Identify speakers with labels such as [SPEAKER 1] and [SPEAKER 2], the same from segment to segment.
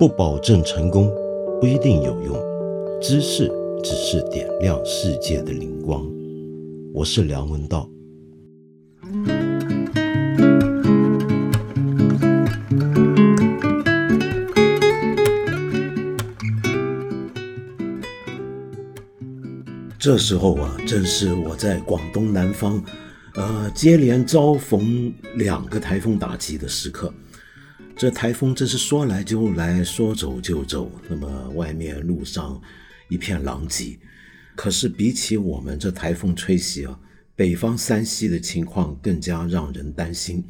[SPEAKER 1] 不保证成功，不一定有用。知识只是点亮世界的灵光。我是梁文道。这时候啊，正是我在广东南方，呃，接连遭逢两个台风打击的时刻。这台风真是说来就来，说走就走。那么外面路上一片狼藉。可是比起我们这台风吹袭啊，北方山西的情况更加让人担心。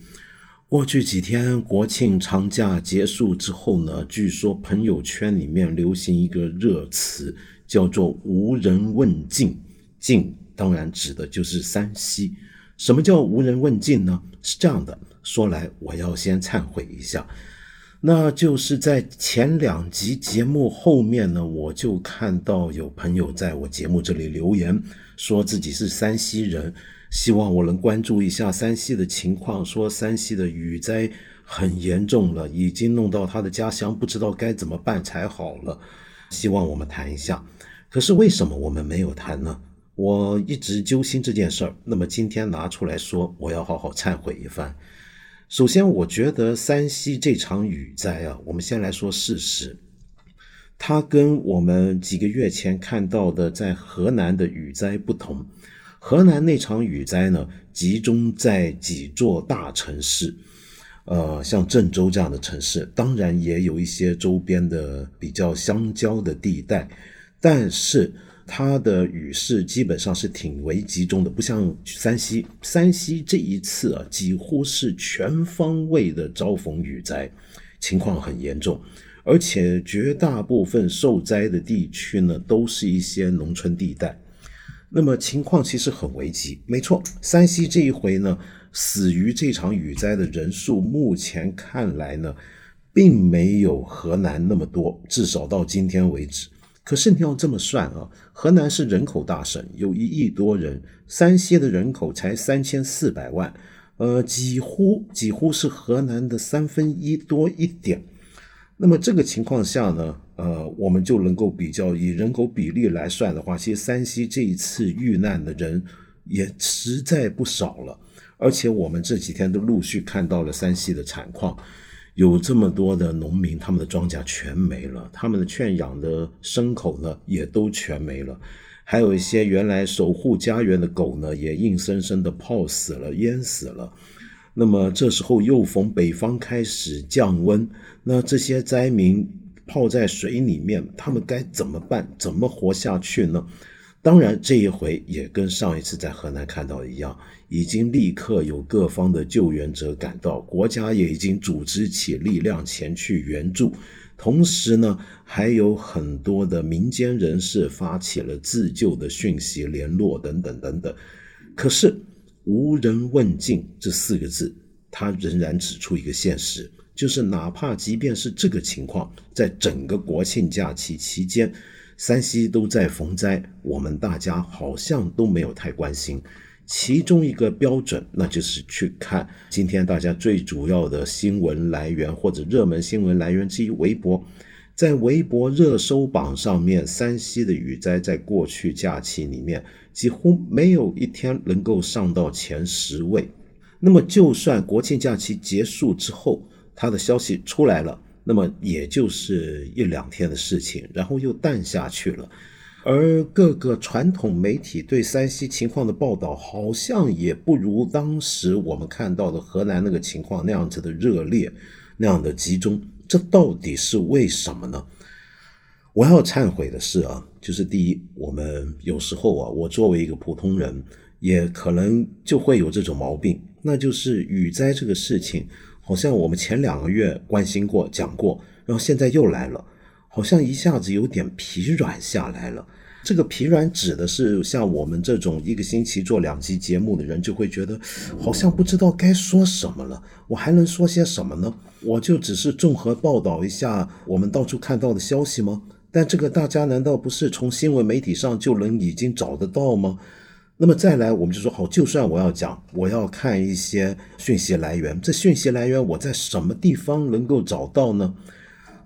[SPEAKER 1] 过去几天国庆长假结束之后呢，据说朋友圈里面流行一个热词。叫做无人问津，津当然指的就是山西。什么叫无人问津呢？是这样的，说来我要先忏悔一下，那就是在前两集节目后面呢，我就看到有朋友在我节目这里留言，说自己是山西人，希望我能关注一下山西的情况，说山西的雨灾很严重了，已经弄到他的家乡，不知道该怎么办才好了，希望我们谈一下。可是为什么我们没有谈呢？我一直揪心这件事儿。那么今天拿出来说，我要好好忏悔一番。首先，我觉得山西这场雨灾啊，我们先来说事实。它跟我们几个月前看到的在河南的雨灾不同。河南那场雨灾呢，集中在几座大城市，呃，像郑州这样的城市，当然也有一些周边的比较相交的地带。但是它的雨势基本上是挺为集中的，不像山西。山西这一次啊，几乎是全方位的遭逢雨灾，情况很严重，而且绝大部分受灾的地区呢，都是一些农村地带。那么情况其实很危急。没错，山西这一回呢，死于这场雨灾的人数，目前看来呢，并没有河南那么多，至少到今天为止。可是你要这么算啊，河南是人口大省，有一亿多人，山西的人口才三千四百万，呃，几乎几乎是河南的三分一多一点。那么这个情况下呢，呃，我们就能够比较以人口比例来算的话，其实山西这一次遇难的人也实在不少了，而且我们这几天都陆续看到了山西的惨况。有这么多的农民，他们的庄稼全没了，他们的圈养的牲口呢也都全没了，还有一些原来守护家园的狗呢，也硬生生的泡死了、淹死了。那么这时候又逢北方开始降温，那这些灾民泡在水里面，他们该怎么办？怎么活下去呢？当然，这一回也跟上一次在河南看到一样，已经立刻有各方的救援者赶到，国家也已经组织起力量前去援助。同时呢，还有很多的民间人士发起了自救的讯息联络等等等等。可是无人问津这四个字，它仍然指出一个现实，就是哪怕即便是这个情况，在整个国庆假期期间。山西都在逢灾，我们大家好像都没有太关心。其中一个标准，那就是去看今天大家最主要的新闻来源或者热门新闻来源之一——微博。在微博热搜榜上面，山西的雨灾在过去假期里面几乎没有一天能够上到前十位。那么，就算国庆假期结束之后，它的消息出来了。那么也就是一两天的事情，然后又淡下去了。而各个传统媒体对山西情况的报道，好像也不如当时我们看到的河南那个情况那样子的热烈，那样的集中。这到底是为什么呢？我要忏悔的是啊，就是第一，我们有时候啊，我作为一个普通人，也可能就会有这种毛病，那就是雨灾这个事情。好像我们前两个月关心过、讲过，然后现在又来了，好像一下子有点疲软下来了。这个疲软指的是像我们这种一个星期做两集节目的人，就会觉得好像不知道该说什么了。我还能说些什么呢？我就只是综合报道一下我们到处看到的消息吗？但这个大家难道不是从新闻媒体上就能已经找得到吗？那么再来，我们就说好，就算我要讲，我要看一些讯息来源，这讯息来源我在什么地方能够找到呢？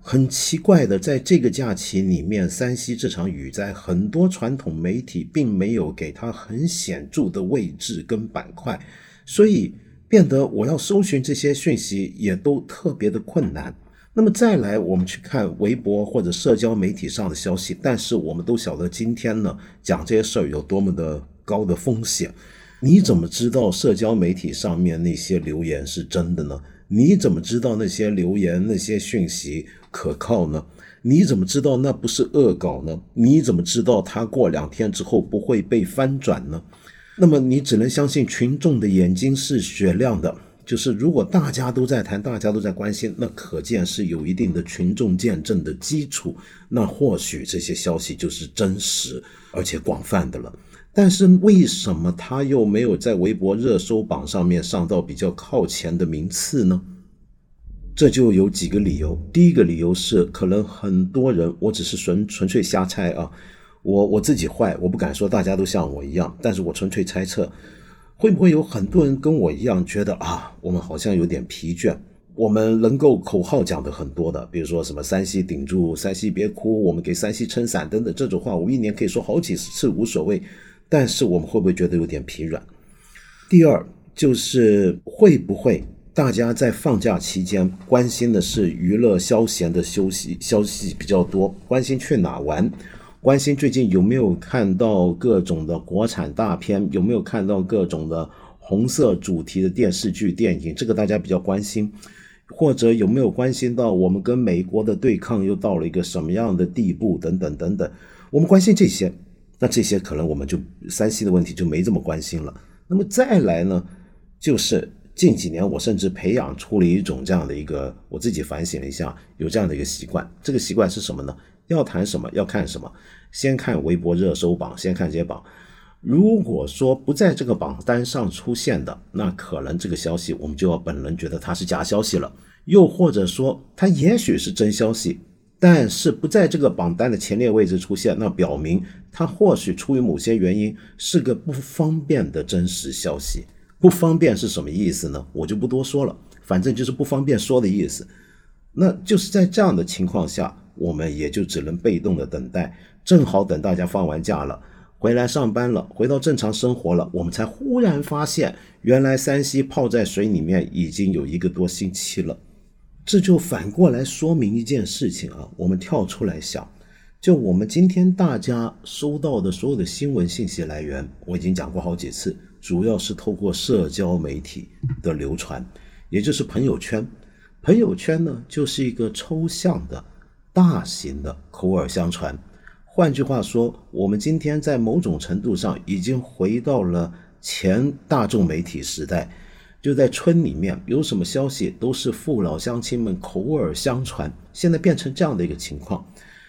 [SPEAKER 1] 很奇怪的，在这个假期里面，山西这场雨灾，很多传统媒体并没有给它很显著的位置跟板块，所以变得我要搜寻这些讯息也都特别的困难。那么再来，我们去看微博或者社交媒体上的消息，但是我们都晓得今天呢讲这些事儿有多么的高的风险。你怎么知道社交媒体上面那些留言是真的呢？你怎么知道那些留言那些讯息？可靠呢？你怎么知道那不是恶搞呢？你怎么知道他过两天之后不会被翻转呢？那么你只能相信群众的眼睛是雪亮的。就是如果大家都在谈，大家都在关心，那可见是有一定的群众见证的基础。那或许这些消息就是真实而且广泛的了。但是为什么他又没有在微博热搜榜上面上到比较靠前的名次呢？这就有几个理由。第一个理由是，可能很多人，我只是纯纯粹瞎猜啊，我我自己坏，我不敢说大家都像我一样，但是我纯粹猜测，会不会有很多人跟我一样觉得啊，我们好像有点疲倦，我们能够口号讲的很多的，比如说什么山西顶住，山西别哭，我们给山西撑伞等等这种话，我一年可以说好几次无所谓，但是我们会不会觉得有点疲软？第二就是会不会？大家在放假期间关心的是娱乐消闲的休息消息比较多，关心去哪玩，关心最近有没有看到各种的国产大片，有没有看到各种的红色主题的电视剧、电影，这个大家比较关心，或者有没有关心到我们跟美国的对抗又到了一个什么样的地步等等等等，我们关心这些，那这些可能我们就山西的问题就没这么关心了。那么再来呢，就是。近几年，我甚至培养出了一种这样的一个，我自己反省了一下，有这样的一个习惯。这个习惯是什么呢？要谈什么，要看什么，先看微博热搜榜，先看这些榜。如果说不在这个榜单上出现的，那可能这个消息我们就要本能觉得它是假消息了。又或者说，它也许是真消息，但是不在这个榜单的前列位置出现，那表明它或许出于某些原因是个不方便的真实消息。不方便是什么意思呢？我就不多说了，反正就是不方便说的意思。那就是在这样的情况下，我们也就只能被动的等待。正好等大家放完假了，回来上班了，回到正常生活了，我们才忽然发现，原来山西泡在水里面已经有一个多星期了。这就反过来说明一件事情啊，我们跳出来想，就我们今天大家收到的所有的新闻信息来源，我已经讲过好几次。主要是透过社交媒体的流传，也就是朋友圈。朋友圈呢，就是一个抽象的、大型的口耳相传。换句话说，我们今天在某种程度上已经回到了前大众媒体时代，就在村里面有什么消息都是父老乡亲们口耳相传。现在变成这样的一个情况，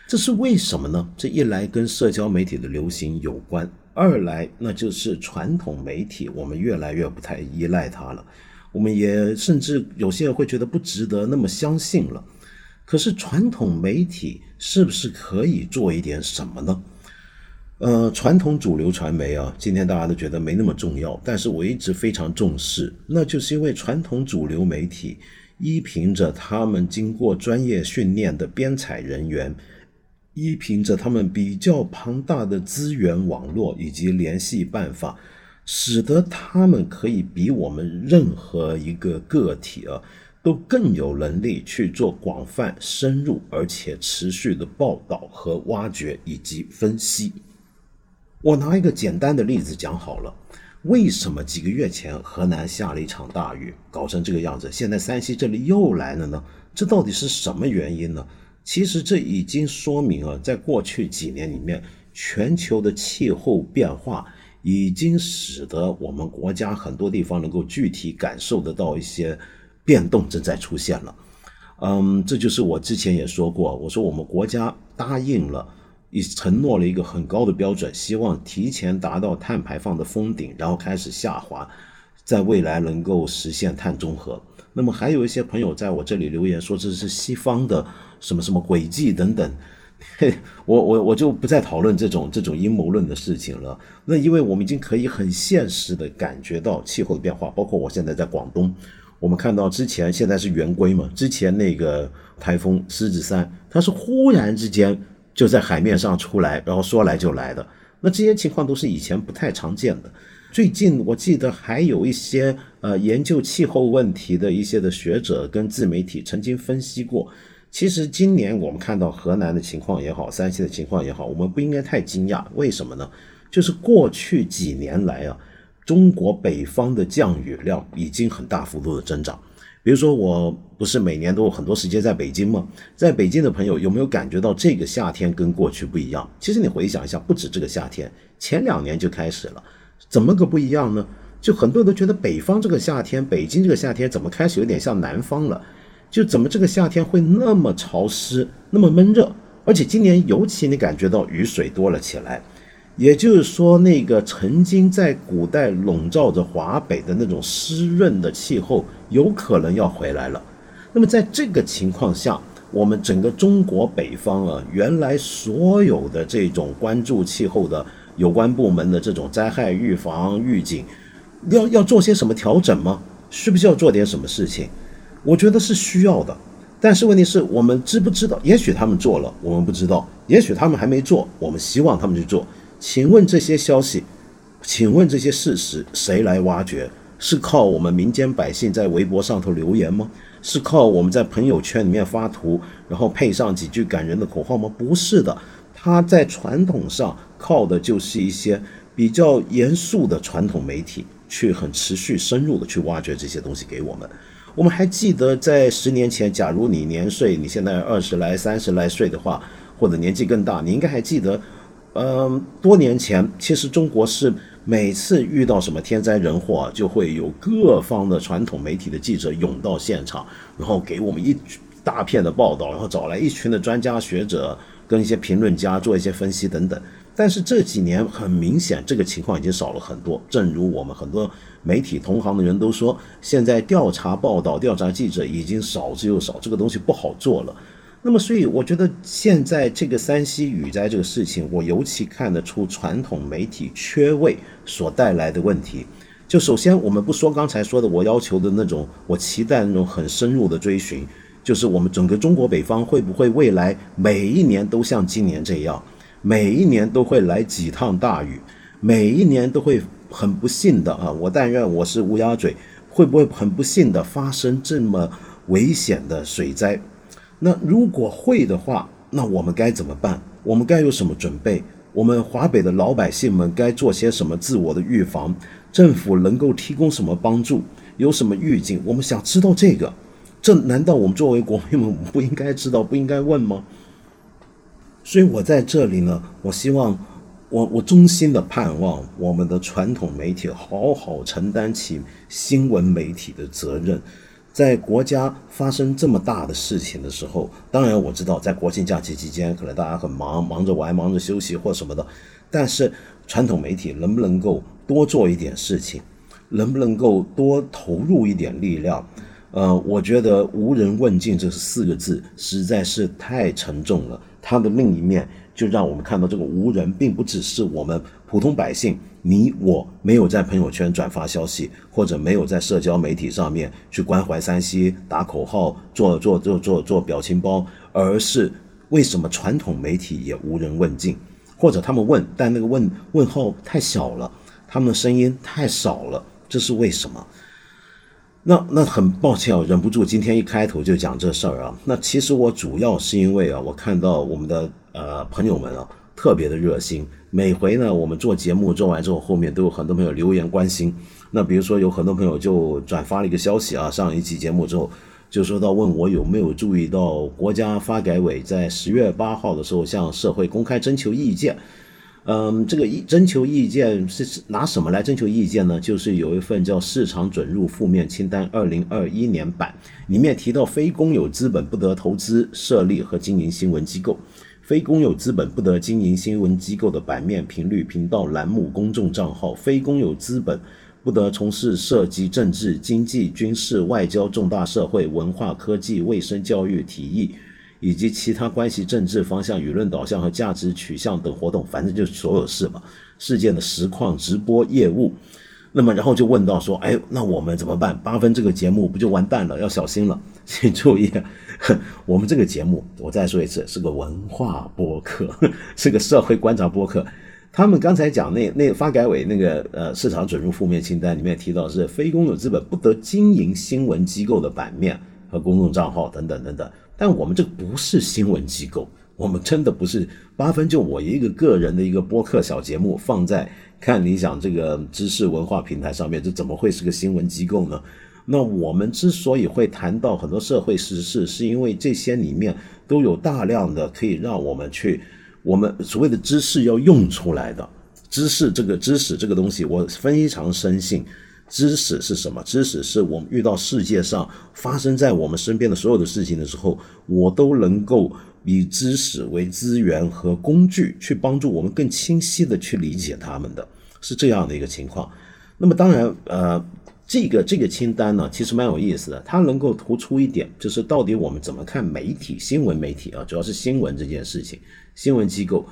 [SPEAKER 1] 这是为什么呢？这一来跟社交媒体的流行有关。二来，那就是传统媒体，我们越来越不太依赖它了。我们也甚至有些人会觉得不值得那么相信了。可是传统媒体是不是可以做一点什么呢？呃，传统主流传媒啊，今天大家都觉得没那么重要，但是我一直非常重视，那就是因为传统主流媒体依凭着他们经过专业训练的编采人员。依凭着他们比较庞大的资源网络以及联系办法，使得他们可以比我们任何一个个体啊，都更有能力去做广泛、深入而且持续的报道和挖掘以及分析。我拿一个简单的例子讲好了，为什么几个月前河南下了一场大雨，搞成这个样子，现在山西这里又来了呢？这到底是什么原因呢？其实这已经说明啊，在过去几年里面，全球的气候变化已经使得我们国家很多地方能够具体感受得到一些变动正在出现了。嗯，这就是我之前也说过，我说我们国家答应了，也承诺了一个很高的标准，希望提前达到碳排放的封顶，然后开始下滑，在未来能够实现碳中和。那么还有一些朋友在我这里留言说这是西方的什么什么轨迹等等，嘿，我我我就不再讨论这种这种阴谋论的事情了。那因为我们已经可以很现实的感觉到气候的变化，包括我现在在广东，我们看到之前现在是圆规嘛，之前那个台风狮子山，它是忽然之间就在海面上出来，然后说来就来的。那这些情况都是以前不太常见的。最近我记得还有一些呃研究气候问题的一些的学者跟自媒体曾经分析过，其实今年我们看到河南的情况也好，山西的情况也好，我们不应该太惊讶。为什么呢？就是过去几年来啊，中国北方的降雨量已经很大幅度的增长。比如说，我不是每年都有很多时间在北京吗？在北京的朋友有没有感觉到这个夏天跟过去不一样？其实你回想一下，不止这个夏天，前两年就开始了。怎么个不一样呢？就很多人都觉得北方这个夏天，北京这个夏天怎么开始有点像南方了？就怎么这个夏天会那么潮湿，那么闷热？而且今年尤其你感觉到雨水多了起来。也就是说，那个曾经在古代笼罩着华北的那种湿润的气候，有可能要回来了。那么在这个情况下，我们整个中国北方啊，原来所有的这种关注气候的有关部门的这种灾害预防预警，要要做些什么调整吗？需不需要做点什么事情？我觉得是需要的。但是问题是我们知不知道？也许他们做了，我们不知道；也许他们还没做，我们希望他们去做。请问这些消息，请问这些事实谁来挖掘？是靠我们民间百姓在微博上头留言吗？是靠我们在朋友圈里面发图，然后配上几句感人的口号吗？不是的，他在传统上靠的就是一些比较严肃的传统媒体，去很持续深入的去挖掘这些东西给我们。我们还记得在十年前，假如你年岁你现在二十来、三十来岁的话，或者年纪更大，你应该还记得。嗯，多年前，其实中国是每次遇到什么天灾人祸，就会有各方的传统媒体的记者涌到现场，然后给我们一大片的报道，然后找来一群的专家学者跟一些评论家做一些分析等等。但是这几年很明显，这个情况已经少了很多。正如我们很多媒体同行的人都说，现在调查报道、调查记者已经少之又少，这个东西不好做了。那么，所以我觉得现在这个山西雨灾这个事情，我尤其看得出传统媒体缺位所带来的问题。就首先，我们不说刚才说的我要求的那种，我期待那种很深入的追寻，就是我们整个中国北方会不会未来每一年都像今年这样，每一年都会来几趟大雨，每一年都会很不幸的啊！我但愿我是乌鸦嘴，会不会很不幸的发生这么危险的水灾？那如果会的话，那我们该怎么办？我们该有什么准备？我们华北的老百姓们该做些什么自我的预防？政府能够提供什么帮助？有什么预警？我们想知道这个，这难道我们作为国民们不应该知道、不应该问吗？所以我在这里呢，我希望，我我衷心的盼望我们的传统媒体好好承担起新闻媒体的责任。在国家发生这么大的事情的时候，当然我知道，在国庆假期期间，可能大家很忙，忙着玩，忙着休息或什么的。但是传统媒体能不能够多做一点事情，能不能够多投入一点力量？呃，我觉得“无人问津”这四个字实在是太沉重了。它的另一面就让我们看到，这个无人并不只是我们普通百姓。你我没有在朋友圈转发消息，或者没有在社交媒体上面去关怀山西、打口号、做做做做做表情包，而是为什么传统媒体也无人问津，或者他们问，但那个问问号太小了，他们的声音太少了，这是为什么？那那很抱歉，我忍不住今天一开头就讲这事儿啊。那其实我主要是因为啊，我看到我们的呃朋友们啊特别的热心。每回呢，我们做节目做完之后，后面都有很多朋友留言关心。那比如说，有很多朋友就转发了一个消息啊，上一期节目之后，就说到问我有没有注意到国家发改委在十月八号的时候向社会公开征求意见。嗯，这个意征求意见是拿什么来征求意见呢？就是有一份叫《市场准入负面清单（二零二一年版）》，里面提到非公有资本不得投资设立和经营新闻机构。非公有资本不得经营新闻机构的版面、频率、频道、栏目、公众账号；非公有资本不得从事涉及政治、经济、军事、外交、重大社会、文化、科技、卫生、教育、体育以及其他关系政治方向、舆论导向和价值取向等活动。反正就是所有事嘛，事件的实况直播业务。那么然后就问到说，哎，那我们怎么办？八分这个节目不就完蛋了？要小心了，请注意，我们这个节目，我再说一次，是个文化播客，是个社会观察播客。他们刚才讲那那发改委那个呃市场准入负面清单里面提到是非公有资本不得经营新闻机构的版面和公众账号等等等等。但我们这不是新闻机构，我们真的不是八分就我一个个人的一个播客小节目放在。看理想这个知识文化平台上面，这怎么会是个新闻机构呢？那我们之所以会谈到很多社会时事，是因为这些里面都有大量的可以让我们去，我们所谓的知识要用出来的知识，这个知识这个东西，我非常深信，知识是什么？知识是我们遇到世界上发生在我们身边的所有的事情的时候，我都能够。以知识为资源和工具，去帮助我们更清晰的去理解他们的是这样的一个情况。那么当然，呃，这个这个清单呢，其实蛮有意思的。它能够突出一点，就是到底我们怎么看媒体、新闻媒体啊，主要是新闻这件事情。新闻机构，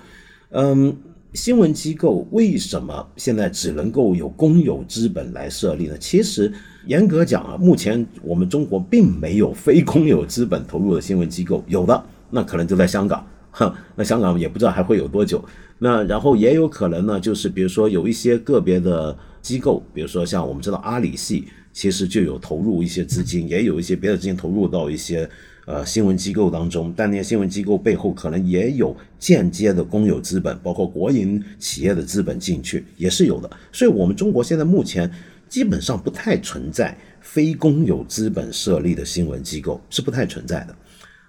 [SPEAKER 1] 嗯，新闻机构为什么现在只能够有公有资本来设立呢？其实严格讲啊，目前我们中国并没有非公有资本投入的新闻机构，有的。那可能就在香港，哼，那香港也不知道还会有多久。那然后也有可能呢，就是比如说有一些个别的机构，比如说像我们知道阿里系，其实就有投入一些资金，也有一些别的资金投入到一些呃新闻机构当中。但那些新闻机构背后可能也有间接的公有资本，包括国营企业的资本进去，也是有的。所以，我们中国现在目前基本上不太存在非公有资本设立的新闻机构，是不太存在的。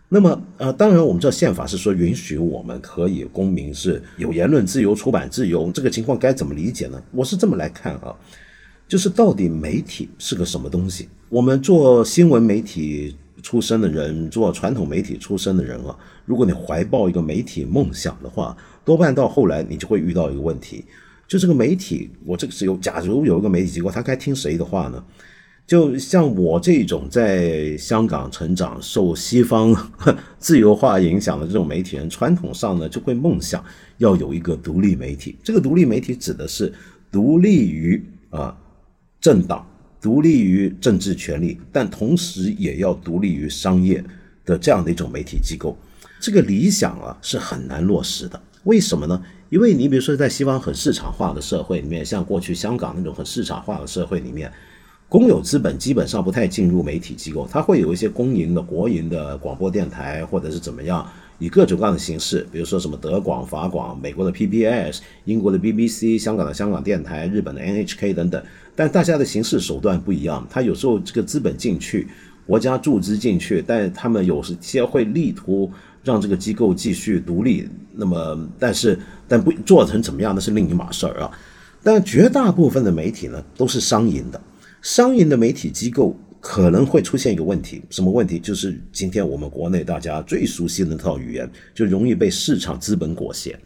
[SPEAKER 1] 那么，呃，当然，我们知道宪法是说允许我们可以公民是有言论自由、出版自由，这个情况该怎么理解呢？我是这么来看啊，就是到底媒体是个什么东西？我们做新闻媒体出身的人，做传统媒体出身的人啊，如果你怀抱一个媒体梦想的话，多半到后来你就会遇到一个问题，就这个媒体，我这个是有，假如有一个媒体机构，他该听谁的话呢？就像我这种在香港成长、受西方 自由化影响的这种媒体人，传统上呢就会梦想要有一个独立媒体。这个独立媒体指的是独立于啊政党、独立于政治权力，但同时也要独立于商业的这样的一种媒体机构。这个理想啊是很难落实的。为什么呢？因为你比如说在西方很市场化的社会里面，像过去香港那种很市场化的社会里面。公有资本基本上不太进入媒体机构，它会有一些公营的、国营的广播电台，或者是怎么样，以各种各样的形式，比如说什么德广、法广、美国的 PBS、英国的 BBC、香港的香港电台、日本的 NHK 等等。但大家的形式手段不一样，它有时候这个资本进去，国家注资进去，但他们有些会力图让这个机构继续独立。那么，但是但不做成怎么样，那是另一码事儿啊。但绝大部分的媒体呢，都是商营的。商业的媒体机构可能会出现一个问题，什么问题？就是今天我们国内大家最熟悉的那套语言，就容易被市场资本裹挟。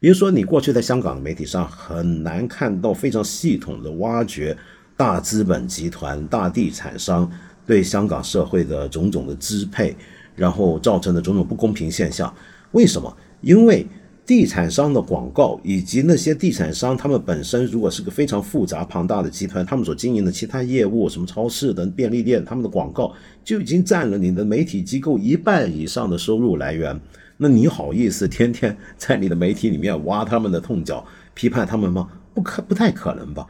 [SPEAKER 1] 比如说，你过去在香港的媒体上很难看到非常系统的挖掘大资本集团、大地产商对香港社会的种种的支配，然后造成的种种不公平现象。为什么？因为。地产商的广告，以及那些地产商，他们本身如果是个非常复杂庞大的集团，他们所经营的其他业务，什么超市等便利店，他们的广告就已经占了你的媒体机构一半以上的收入来源。那你好意思天天在你的媒体里面挖他们的痛脚，批判他们吗？不可不太可能吧？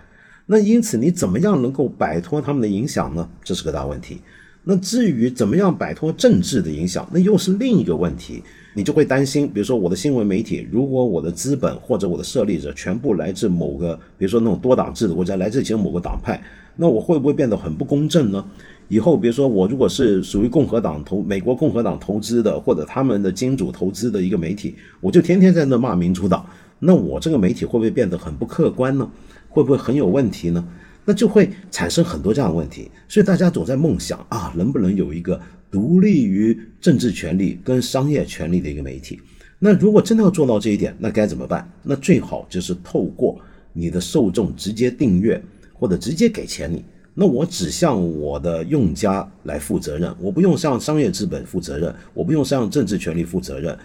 [SPEAKER 1] 那因此你怎么样能够摆脱他们的影响呢？这是个大问题。那至于怎么样摆脱政治的影响，那又是另一个问题。你就会担心，比如说我的新闻媒体，如果我的资本或者我的设立者全部来自某个，比如说那种多党制的国家，来自其中某个党派，那我会不会变得很不公正呢？以后比如说我如果是属于共和党投美国共和党投资的，或者他们的金主投资的一个媒体，我就天天在那骂民主党，那我这个媒体会不会变得很不客观呢？会不会很有问题呢？那就会产生很多这样的问题。所以大家总在梦想啊，能不能有一个？独立于政治权利跟商业权利的一个媒体，那如果真的要做到这一点，那该怎么办？那最好就是透过你的受众直接订阅或者直接给钱你，那我只向我的用家来负责任，我不用向商业资本负责任，我不用向政治权利负责任。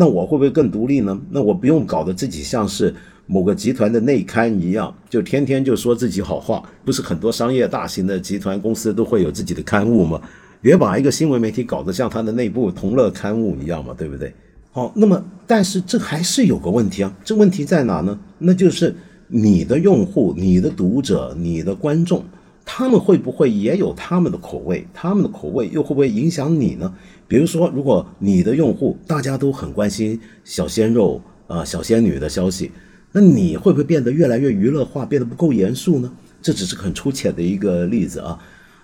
[SPEAKER 1] 那我会不会更独立呢？那我不用搞得自己像是某个集团的内刊一样，就天天就说自己好话。不是很多商业大型的集团公司都会有自己的刊物吗？别把一个新闻媒体搞得像它的内部同乐刊物一样嘛，对不对？好，那么但是这还是有个问题啊，这问题在哪呢？那就是你的用户、你的读者、你的观众，他们会不会也有他们的口味？他们的口味又会不会影响你呢？比如说，如果你的用户大家都很关心小鲜肉啊、小仙女的消息，那你会不会变得越来越娱乐化，变得不够严肃呢？这只是很粗浅的一个例子啊。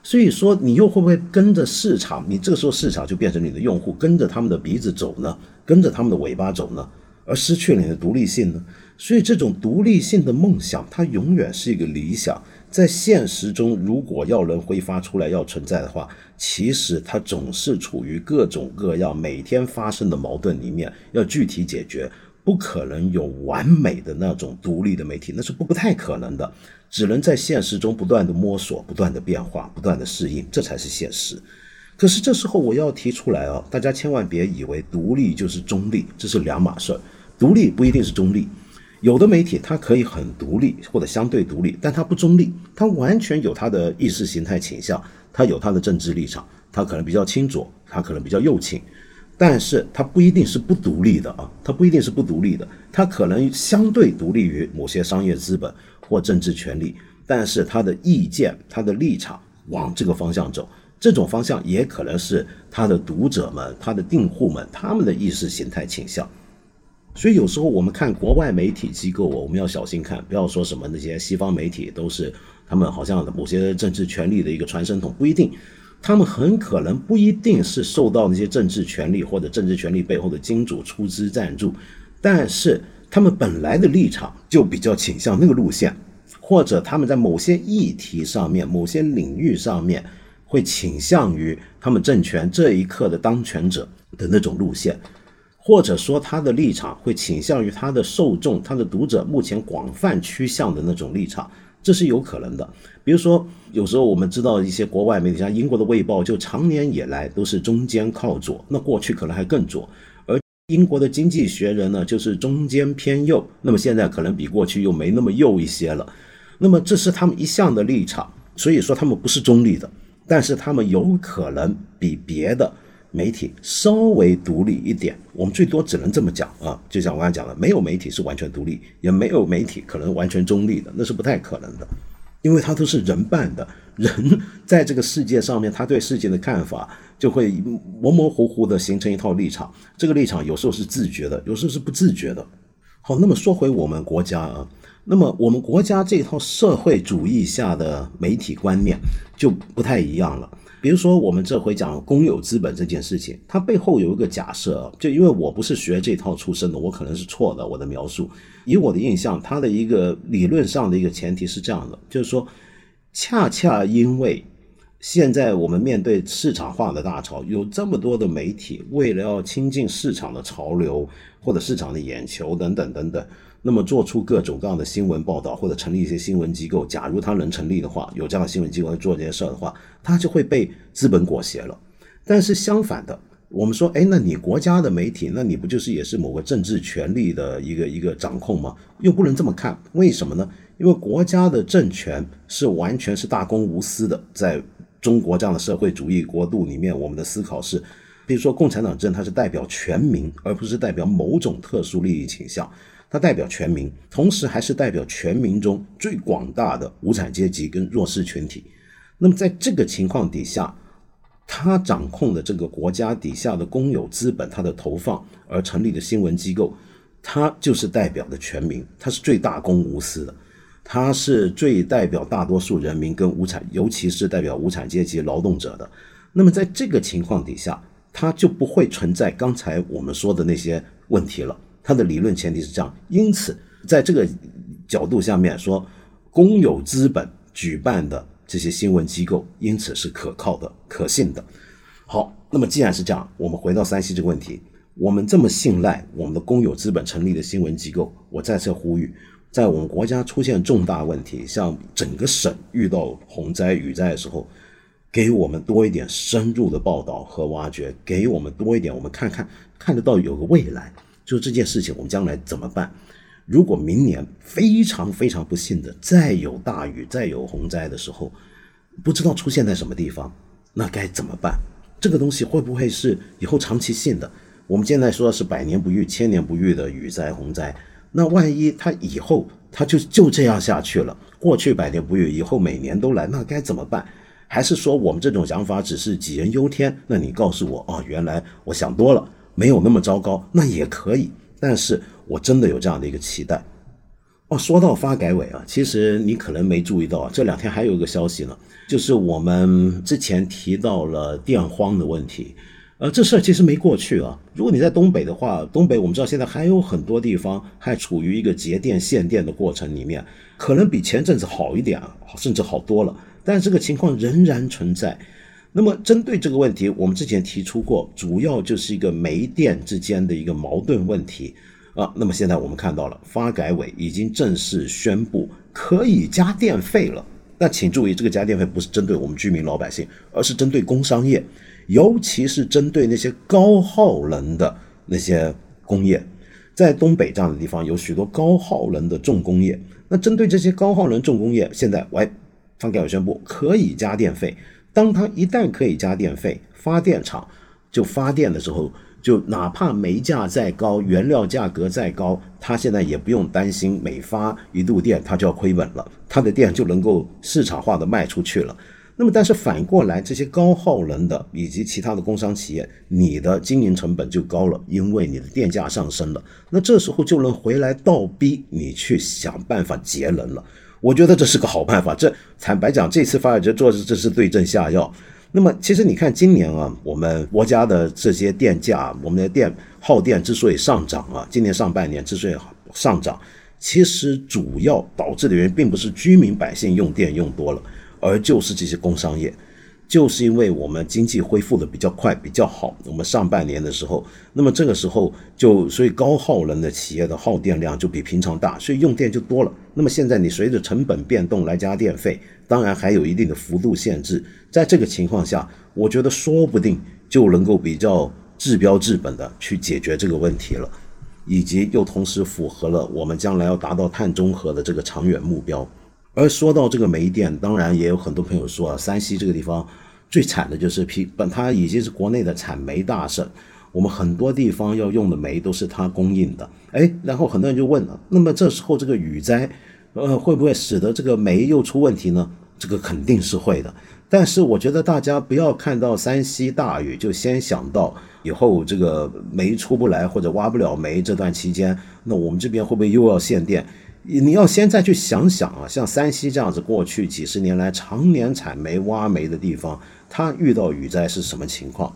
[SPEAKER 1] 所以说，你又会不会跟着市场？你这个时候市场就变成你的用户，跟着他们的鼻子走呢？跟着他们的尾巴走呢？而失去了你的独立性呢？所以，这种独立性的梦想，它永远是一个理想。在现实中，如果要能挥发出来、要存在的话，其实它总是处于各种各样每天发生的矛盾里面，要具体解决。不可能有完美的那种独立的媒体，那是不不太可能的。只能在现实中不断的摸索、不断的变化、不断的适应，这才是现实。可是这时候我要提出来哦，大家千万别以为独立就是中立，这是两码事儿。独立不一定是中立，有的媒体它可以很独立或者相对独立，但它不中立，它完全有它的意识形态倾向，它有它的政治立场，它可能比较亲左，它可能比较右倾，但是它不一定是不独立的啊，它不一定是不独立的，它可能相对独立于某些商业资本。或政治权利，但是他的意见、他的立场往这个方向走，这种方向也可能是他的读者们、他的订户们他们的意识形态倾向。所以有时候我们看国外媒体机构，我们要小心看，不要说什么那些西方媒体都是他们好像某些政治权利的一个传声筒，不一定，他们很可能不一定是受到那些政治权利或者政治权利背后的金主出资赞助，但是。他们本来的立场就比较倾向那个路线，或者他们在某些议题上面、某些领域上面会倾向于他们政权这一刻的当权者的那种路线，或者说他的立场会倾向于他的受众、他的读者目前广泛趋向的那种立场，这是有可能的。比如说，有时候我们知道一些国外媒体，像英国的《卫报》，就常年以来都是中间靠左，那过去可能还更左。而英国的经济学人呢，就是中间偏右，那么现在可能比过去又没那么右一些了。那么这是他们一向的立场，所以说他们不是中立的，但是他们有可能比别的媒体稍微独立一点。我们最多只能这么讲啊，就像我刚才讲的，没有媒体是完全独立，也没有媒体可能完全中立的，那是不太可能的，因为它都是人办的。人在这个世界上面，他对世界的看法就会模模糊糊的形成一套立场。这个立场有时候是自觉的，有时候是不自觉的。好，那么说回我们国家啊，那么我们国家这套社会主义下的媒体观念就不太一样了。比如说，我们这回讲公有资本这件事情，它背后有一个假设，就因为我不是学这套出身的，我可能是错的。我的描述，以我的印象，它的一个理论上的一个前提是这样的，就是说。恰恰因为现在我们面对市场化的大潮，有这么多的媒体为了要亲近市场的潮流或者市场的眼球等等等等，那么做出各种各样的新闻报道或者成立一些新闻机构。假如它能成立的话，有这样的新闻机构来做这些事儿的话，它就会被资本裹挟了。但是相反的，我们说，哎，那你国家的媒体，那你不就是也是某个政治权力的一个一个掌控吗？又不能这么看，为什么呢？因为国家的政权是完全是大公无私的，在中国这样的社会主义国度里面，我们的思考是，比如说共产党政，它是代表全民，而不是代表某种特殊利益倾向，它代表全民，同时还是代表全民中最广大的无产阶级跟弱势群体。那么在这个情况底下，他掌控的这个国家底下的公有资本，它的投放而成立的新闻机构，它就是代表的全民，它是最大公无私的。它是最代表大多数人民跟无产，尤其是代表无产阶级劳动者的。那么在这个情况底下，它就不会存在刚才我们说的那些问题了。它的理论前提是这样，因此在这个角度下面说，公有资本举办的这些新闻机构，因此是可靠的、可信的。好，那么既然是这样，我们回到山西这个问题，我们这么信赖我们的公有资本成立的新闻机构，我再次呼吁。在我们国家出现重大问题，像整个省遇到洪灾雨灾的时候，给我们多一点深入的报道和挖掘，给我们多一点，我们看看看得到有个未来，就这件事情我们将来怎么办？如果明年非常非常不幸的再有大雨、再有洪灾的时候，不知道出现在什么地方，那该怎么办？这个东西会不会是以后长期性的？我们现在说的是百年不遇、千年不遇的雨灾、洪灾，那万一它以后它就就这样下去了？过去百年不遇，以后每年都来，那该怎么办？还是说我们这种想法只是杞人忧天？那你告诉我，哦，原来我想多了，没有那么糟糕，那也可以。但是我真的有这样的一个期待。哦，说到发改委啊，其实你可能没注意到，这两天还有一个消息呢，就是我们之前提到了电荒的问题。呃，这事儿其实没过去啊。如果你在东北的话，东北我们知道现在还有很多地方还处于一个节电限电的过程里面，可能比前阵子好一点啊，甚至好多了。但这个情况仍然存在。那么针对这个问题，我们之前提出过，主要就是一个煤电之间的一个矛盾问题啊。那么现在我们看到了，发改委已经正式宣布可以加电费了。那请注意，这个加电费不是针对我们居民老百姓，而是针对工商业。尤其是针对那些高耗能的那些工业，在东北这样的地方有许多高耗能的重工业。那针对这些高耗能重工业，现在喂，发改委宣布可以加电费。当它一旦可以加电费，发电厂就发电的时候，就哪怕煤价再高，原料价格再高，它现在也不用担心每发一度电它就要亏本了，它的电就能够市场化的卖出去了。那么，但是反过来，这些高耗能的以及其他的工商企业，你的经营成本就高了，因为你的电价上升了。那这时候就能回来倒逼你去想办法节能了。我觉得这是个好办法。这坦白讲，这次发改委做的这是对症下药。那么，其实你看今年啊，我们国家的这些电价，我们的电耗电之所以上涨啊，今年上半年之所以上涨，其实主要导致的原因并不是居民百姓用电用多了。而就是这些工商业，就是因为我们经济恢复的比较快、比较好，我们上半年的时候，那么这个时候就所以高耗能的企业的耗电量就比平常大，所以用电就多了。那么现在你随着成本变动来加电费，当然还有一定的幅度限制。在这个情况下，我觉得说不定就能够比较治标治本的去解决这个问题了，以及又同时符合了我们将来要达到碳中和的这个长远目标。而说到这个煤电，当然也有很多朋友说啊，山西这个地方最惨的就是批本，它已经是国内的产煤大省，我们很多地方要用的煤都是它供应的。哎，然后很多人就问了，那么这时候这个雨灾，呃，会不会使得这个煤又出问题呢？这个肯定是会的。但是我觉得大家不要看到山西大雨就先想到以后这个煤出不来或者挖不了煤这段期间，那我们这边会不会又要限电？你要先再去想想啊，像山西这样子，过去几十年来常年采煤、挖煤的地方，它遇到雨灾是什么情况？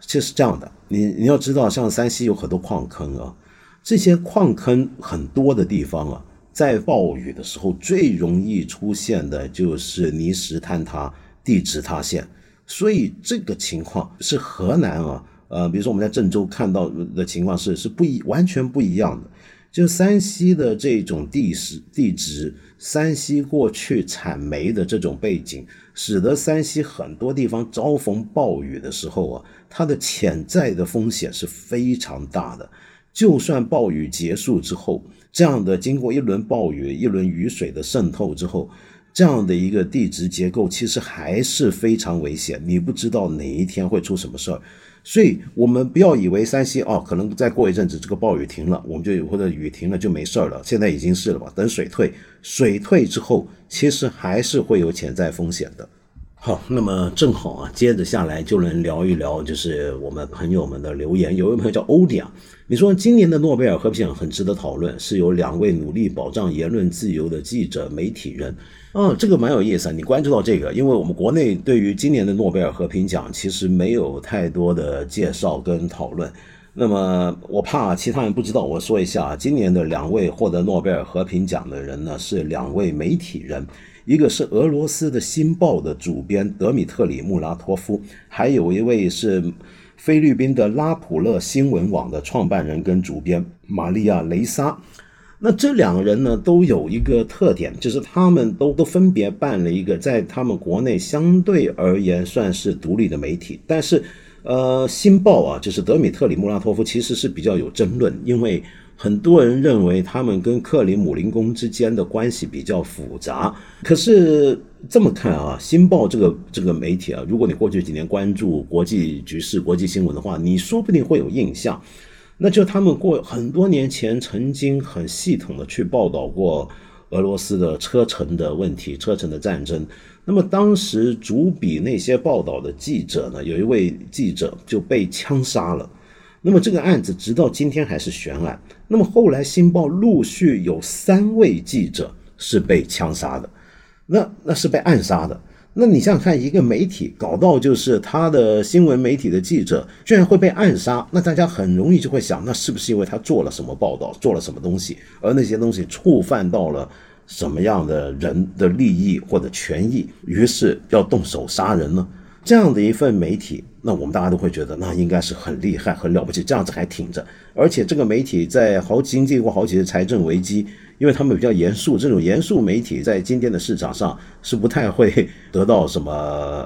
[SPEAKER 1] 其实是这样的，你你要知道，像山西有很多矿坑啊，这些矿坑很多的地方啊，在暴雨的时候最容易出现的就是泥石坍塌、地质塌陷，所以这个情况是河南啊，呃，比如说我们在郑州看到的情况是是不一完全不一样的。就山西的这种地势地质，山西过去产煤的这种背景，使得山西很多地方遭逢暴雨的时候啊，它的潜在的风险是非常大的。就算暴雨结束之后，这样的经过一轮暴雨、一轮雨水的渗透之后，这样的一个地质结构其实还是非常危险。你不知道哪一天会出什么事儿。所以，我们不要以为山西哦，可能再过一阵子这个暴雨停了，我们就或者雨停了就没事儿了。现在已经是了吧？等水退，水退之后，其实还是会有潜在风险的。好，那么正好啊，接着下来就能聊一聊，就是我们朋友们的留言。有位朋友叫欧迪啊，你说今年的诺贝尔和平奖很值得讨论，是由两位努力保障言论自由的记者、媒体人。哦，这个蛮有意思啊！你关注到这个，因为我们国内对于今年的诺贝尔和平奖其实没有太多的介绍跟讨论。那么我怕其他人不知道，我说一下，今年的两位获得诺贝尔和平奖的人呢是两位媒体人，一个是俄罗斯的《新报》的主编德米特里穆拉托夫，还有一位是菲律宾的拉普勒新闻网的创办人跟主编玛利亚雷莎。那这两个人呢，都有一个特点，就是他们都都分别办了一个在他们国内相对而言算是独立的媒体，但是，呃，《新报》啊，就是德米特里穆拉托夫其实是比较有争论，因为很多人认为他们跟克里姆林宫之间的关系比较复杂。可是这么看啊，《新报》这个这个媒体啊，如果你过去几年关注国际局势、国际新闻的话，你说不定会有印象。那就他们过很多年前曾经很系统的去报道过俄罗斯的车臣的问题、车臣的战争。那么当时主笔那些报道的记者呢，有一位记者就被枪杀了。那么这个案子直到今天还是悬案。那么后来《新报》陆续有三位记者是被枪杀的，那那是被暗杀的。那你想想看，一个媒体搞到就是他的新闻媒体的记者居然会被暗杀，那大家很容易就会想，那是不是因为他做了什么报道，做了什么东西，而那些东西触犯到了什么样的人的利益或者权益，于是要动手杀人呢？这样的一份媒体，那我们大家都会觉得那应该是很厉害、很了不起，这样子还挺着，而且这个媒体在好经历过好几次财政危机。因为他们比较严肃，这种严肃媒体在今天的市场上是不太会得到什么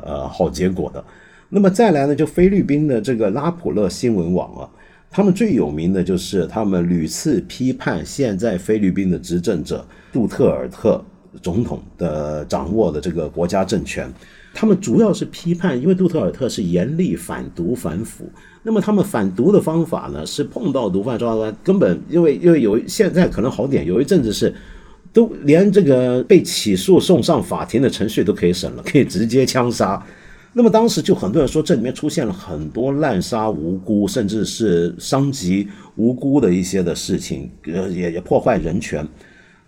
[SPEAKER 1] 呃好结果的。那么再来呢，就菲律宾的这个拉普勒新闻网啊，他们最有名的就是他们屡次批判现在菲律宾的执政者杜特尔特总统的掌握的这个国家政权。他们主要是批判，因为杜特尔特是严厉反毒反腐。那么他们反毒的方法呢，是碰到毒贩抓抓，根本因为因为有现在可能好点，有一阵子是都连这个被起诉送上法庭的程序都可以省了，可以直接枪杀。那么当时就很多人说，这里面出现了很多滥杀无辜，甚至是伤及无辜的一些的事情，呃，也也破坏人权。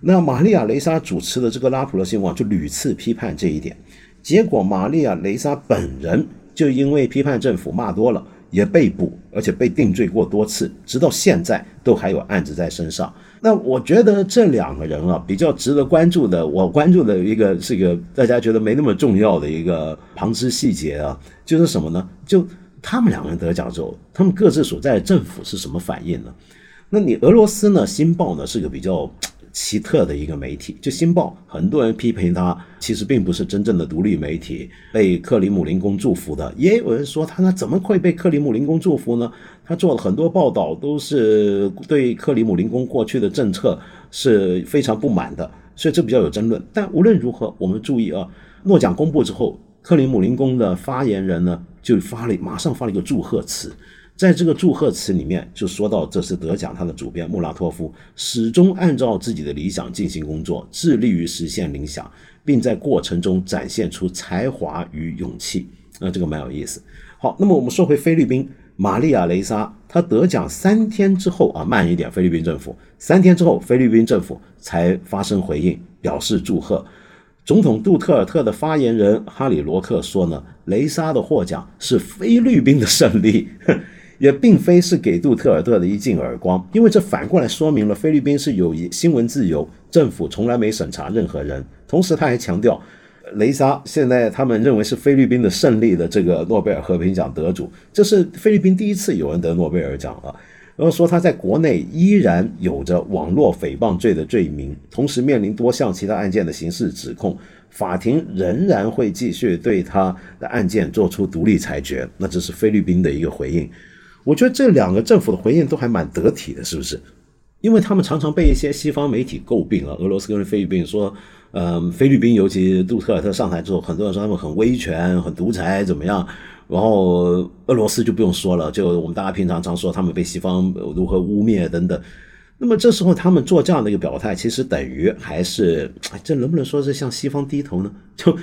[SPEAKER 1] 那玛利亚雷莎主持的这个拉普勒新闻就屡次批判这一点。结果，玛利亚·雷莎本人就因为批判政府骂多了，也被捕，而且被定罪过多次，直到现在都还有案子在身上。那我觉得这两个人啊，比较值得关注的，我关注的一个是个大家觉得没那么重要的一个旁支细节啊，就是什么呢？就他们两个人得奖之后，他们各自所在的政府是什么反应呢？那你俄罗斯呢？《新报》呢是个比较。奇特的一个媒体，就《新报》，很多人批评他，其实并不是真正的独立媒体，被克里姆林宫祝福的。也有人说他，那怎么会被克里姆林宫祝福呢？他做了很多报道，都是对克里姆林宫过去的政策是非常不满的，所以这比较有争论。但无论如何，我们注意啊，诺奖公布之后，克里姆林宫的发言人呢，就发了，马上发了一个祝贺词。在这个祝贺词里面，就说到这次得奖，他的主编穆拉托夫始终按照自己的理想进行工作，致力于实现理想，并在过程中展现出才华与勇气。那这个蛮有意思。好，那么我们说回菲律宾，玛利亚雷莎她得奖三天之后啊，慢一点，菲律宾政府三天之后，菲律宾政府才发生回应，表示祝贺。总统杜特尔特的发言人哈里罗克说呢，雷莎的获奖是菲律宾的胜利。也并非是给杜特尔特的一记耳光，因为这反过来说明了菲律宾是有新闻自由，政府从来没审查任何人。同时，他还强调，雷莎现在他们认为是菲律宾的胜利的这个诺贝尔和平奖得主，这是菲律宾第一次有人得诺贝尔奖了。然后说他在国内依然有着网络诽谤罪的罪名，同时面临多项其他案件的刑事指控，法庭仍然会继续对他的案件做出独立裁决。那这是菲律宾的一个回应。我觉得这两个政府的回应都还蛮得体的，是不是？因为他们常常被一些西方媒体诟病啊，俄罗斯跟菲律宾说，呃，菲律宾尤其杜特尔特上台之后，很多人说他们很威权、很独裁怎么样？然后俄罗斯就不用说了，就我们大家平常常说他们被西方如何污蔑等等。那么这时候他们做这样的一个表态，其实等于还是这能不能说是向西方低头呢？就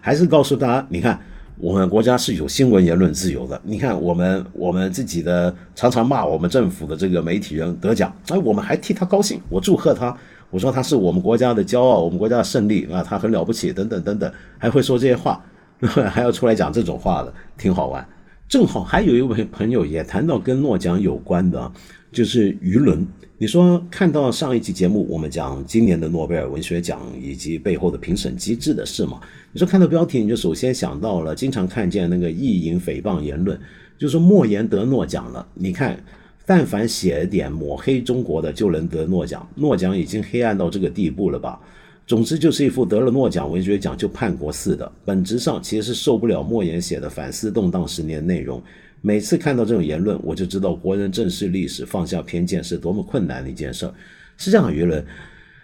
[SPEAKER 1] 还是告诉大家，你看。我们国家是有新闻言论自由的。你看，我们我们自己的常常骂我们政府的这个媒体人得奖，哎，我们还替他高兴，我祝贺他，我说他是我们国家的骄傲，我们国家的胜利啊，他很了不起，等等等等，还会说这些话，还要出来讲这种话的，挺好玩。正好还有一位朋友也谈到跟诺奖有关的，就是舆论。你说看到上一期节目我们讲今年的诺贝尔文学奖以及背后的评审机制的事吗？你说看到标题你就首先想到了经常看见那个意淫诽谤言论，就说莫言得诺奖了。你看但凡写点抹黑中国的，就能得诺奖。诺奖已经黑暗到这个地步了吧？总之就是一副得了诺奖文学奖就叛国似的。本质上其实是受不了莫言写的反思动荡十年内容。每次看到这种言论，我就知道国人正视历史、放下偏见是多么困难的一件事儿。是这样，舆论，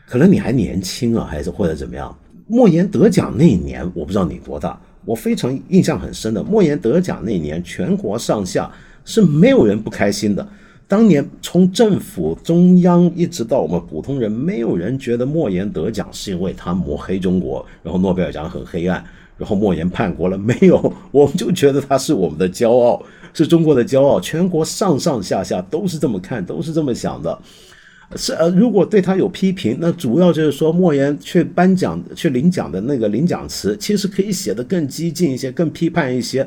[SPEAKER 1] 可能你还年轻啊，还是或者怎么样？莫言得奖那一年，我不知道你多大，我非常印象很深的。莫言得奖那一年，全国上下是没有人不开心的。当年从政府中央一直到我们普通人，没有人觉得莫言得奖是因为他抹黑中国，然后诺贝尔奖很黑暗，然后莫言叛国了。没有，我们就觉得他是我们的骄傲，是中国的骄傲。全国上上下下都是这么看，都是这么想的。是呃，如果对他有批评，那主要就是说莫言去颁奖、去领奖的那个领奖词，其实可以写得更激进一些，更批判一些。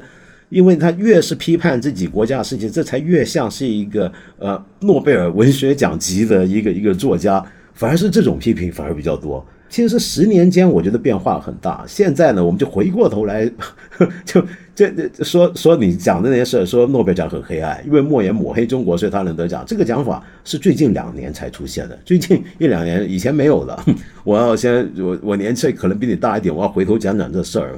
[SPEAKER 1] 因为他越是批判自己国家的事情，这才越像是一个呃诺贝尔文学奖级的一个一个作家，反而是这种批评反而比较多。其实十年间，我觉得变化很大。现在呢，我们就回过头来，就这这说说你讲的那些事，说诺贝尔奖很黑暗，因为莫言抹黑中国，所以他能得奖。这个讲法是最近两年才出现的，最近一两年以前没有的。我要先我我年纪可能比你大一点，我要回头讲讲这事儿。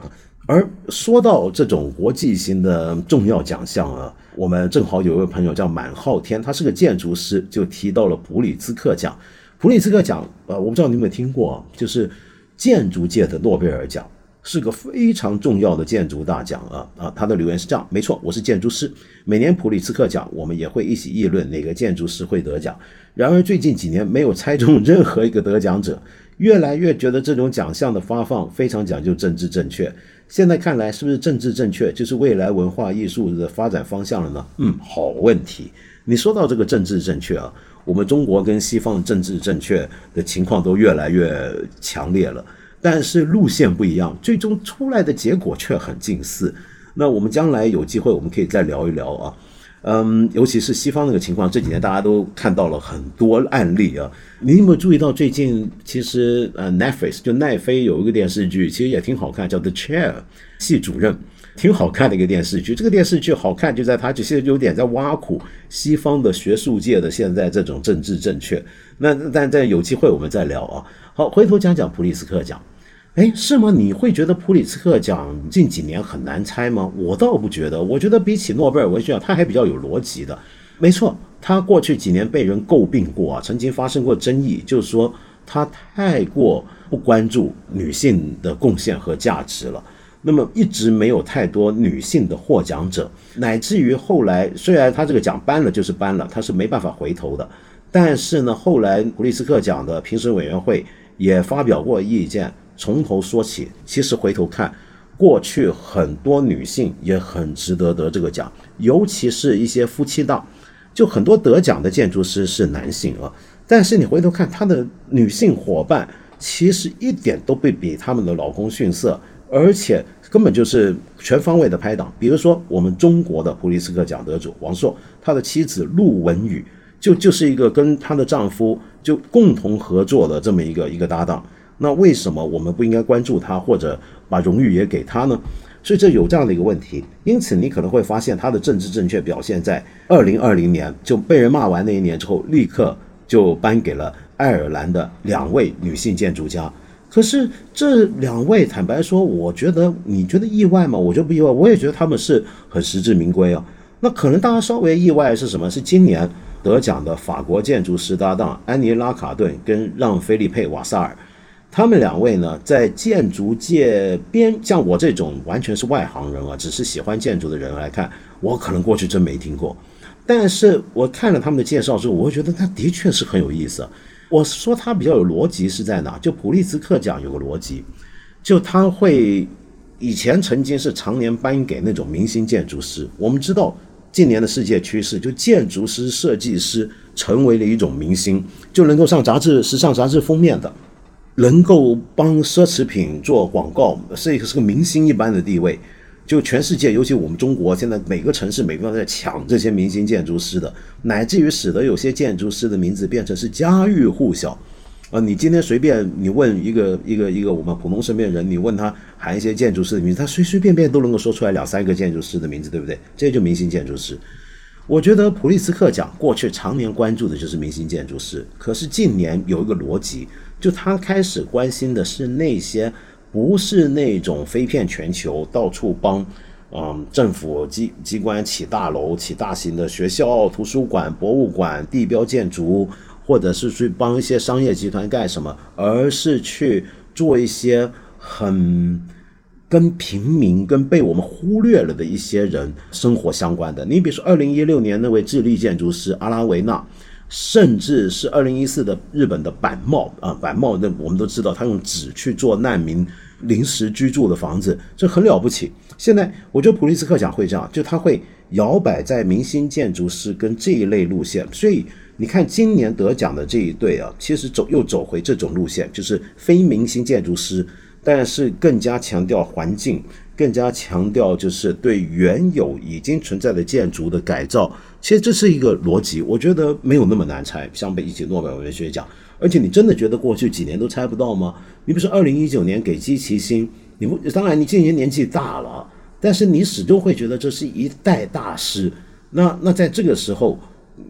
[SPEAKER 1] 而说到这种国际型的重要奖项啊，我们正好有一位朋友叫满昊天，他是个建筑师，就提到了普里兹克奖。普里兹克奖，呃，我不知道你有没有听过，就是建筑界的诺贝尔奖，是个非常重要的建筑大奖啊啊！他的留言是这样，没错，我是建筑师，每年普里兹克奖我们也会一起议论哪个建筑师会得奖。然而最近几年没有猜中任何一个得奖者，越来越觉得这种奖项的发放非常讲究政治正确。现在看来，是不是政治正确就是未来文化艺术的发展方向了呢？嗯，好问题。你说到这个政治正确啊，我们中国跟西方的政治正确的情况都越来越强烈了，但是路线不一样，最终出来的结果却很近似。那我们将来有机会，我们可以再聊一聊啊。嗯，尤其是西方那个情况，这几年大家都看到了很多案例啊。你有没有注意到最近其实呃，Netflix 就奈飞有一个电视剧，其实也挺好看，叫《The Chair》系主任，挺好看的一个电视剧。这个电视剧好看就在它其实有点在挖苦西方的学术界的现在这种政治正确。那但但有机会我们再聊啊。好，回头讲讲普利斯克奖。哎，是吗？你会觉得普里茨克奖近几年很难猜吗？我倒不觉得，我觉得比起诺贝尔文学奖，它还比较有逻辑的。没错，它过去几年被人诟病过啊，曾经发生过争议，就是说它太过不关注女性的贡献和价值了。那么一直没有太多女性的获奖者，乃至于后来，虽然他这个奖颁了就是颁了，他是没办法回头的。但是呢，后来普利斯克奖的评审委员会也发表过意见。从头说起，其实回头看，过去很多女性也很值得得这个奖，尤其是一些夫妻档，就很多得奖的建筑师是男性啊。但是你回头看他的女性伙伴，其实一点都不比他们的老公逊色，而且根本就是全方位的拍档。比如说我们中国的普利斯克奖得主王朔，他的妻子陆文宇，就就是一个跟她的丈夫就共同合作的这么一个一个搭档。那为什么我们不应该关注他，或者把荣誉也给他呢？所以这有这样的一个问题。因此，你可能会发现他的政治正确表现在二零二零年就被人骂完那一年之后，立刻就颁给了爱尔兰的两位女性建筑家。可是这两位，坦白说，我觉得你觉得意外吗？我就不意外，我也觉得他们是很实至名归啊。那可能大家稍微意外是什么？是今年得奖的法国建筑师搭档安妮拉卡顿跟让菲利佩瓦萨尔。他们两位呢，在建筑界边，像我这种完全是外行人啊，只是喜欢建筑的人来看，我可能过去真没听过。但是我看了他们的介绍之后，我会觉得他的确是很有意思。我说他比较有逻辑是在哪？就普利兹克奖有个逻辑，就他会以前曾经是常年颁给那种明星建筑师。我们知道近年的世界趋势，就建筑师、设计师成为了一种明星，就能够上杂志、时尚杂志封面的。能够帮奢侈品做广告，是一个是个明星一般的地位。就全世界，尤其我们中国，现在每个城市每个地方在抢这些明星建筑师的，乃至于使得有些建筑师的名字变成是家喻户晓。啊，你今天随便你问一个一个一个我们普通身边人，你问他喊一些建筑师的名字，他随随便便都能够说出来两三个建筑师的名字，对不对？这就明星建筑师。我觉得普利斯克奖过去常年关注的就是明星建筑师，可是近年有一个逻辑，就他开始关心的是那些不是那种飞遍全球、到处帮嗯政府机机关起大楼、起大型的学校、图书馆、博物馆、地标建筑，或者是去帮一些商业集团干什么，而是去做一些很。跟平民、跟被我们忽略了的一些人生活相关的，你比如说，二零一六年那位智利建筑师阿拉维纳，甚至是二零一四的日本的板茂啊，板茂那我们都知道，他用纸去做难民临时居住的房子，这很了不起。现在我觉得普利斯克奖会这样，就他会摇摆在明星建筑师跟这一类路线，所以你看今年得奖的这一对啊，其实走又走回这种路线，就是非明星建筑师。但是更加强调环境，更加强调就是对原有已经存在的建筑的改造。其实这是一个逻辑，我觉得没有那么难猜。像被一起诺贝尔文学奖，而且你真的觉得过去几年都猜不到吗？你不是二零一九年给基奇星，你不当然你今年年纪大了，但是你始终会觉得这是一代大师。那那在这个时候，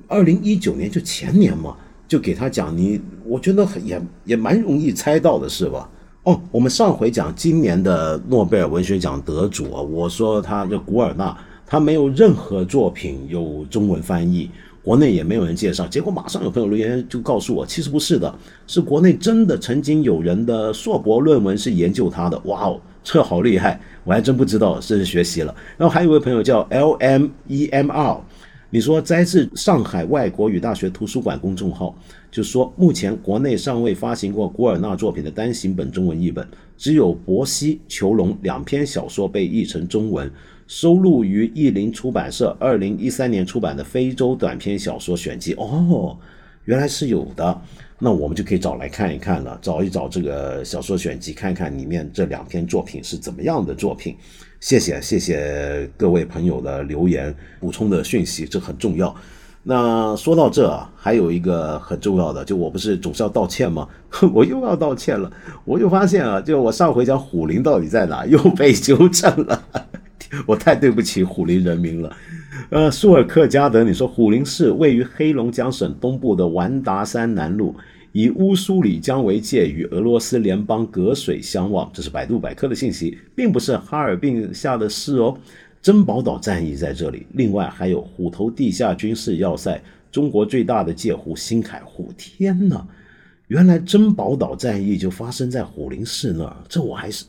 [SPEAKER 1] 二零一九年就前年嘛，就给他讲，你我觉得也也蛮容易猜到的是吧？哦，我们上回讲今年的诺贝尔文学奖得主啊，我说他这古尔纳，他没有任何作品有中文翻译，国内也没有人介绍，结果马上有朋友留言就告诉我，其实不是的，是国内真的曾经有人的硕博论文是研究他的，哇哦，这好厉害，我还真不知道，这是学习了。然后还有一位朋友叫 L M E M R。你说摘自上海外国语大学图书馆公众号，就说目前国内尚未发行过古尔纳作品的单行本中文译本，只有伯西、裘龙两篇小说被译成中文，收录于译林出版社二零一三年出版的《非洲短篇小说选集》。哦，原来是有的，那我们就可以找来看一看了，找一找这个小说选集，看看里面这两篇作品是怎么样的作品。谢谢谢谢各位朋友的留言补充的讯息，这很重要。那说到这啊，还有一个很重要的，就我不是总是要道歉吗？我又要道歉了。我就发现啊，就我上回讲虎林到底在哪，又被纠正了。我太对不起虎林人民了。呃，舒尔克加德，你说虎林市位于黑龙江省东部的完达山南麓。以乌苏里江为界，与俄罗斯联邦隔水相望。这是百度百科的信息，并不是哈尔滨下的事哦。珍宝岛战役在这里，另外还有虎头地下军事要塞，中国最大的界湖新凯湖。天哪，原来珍宝岛战役就发生在虎林市那儿，这我还是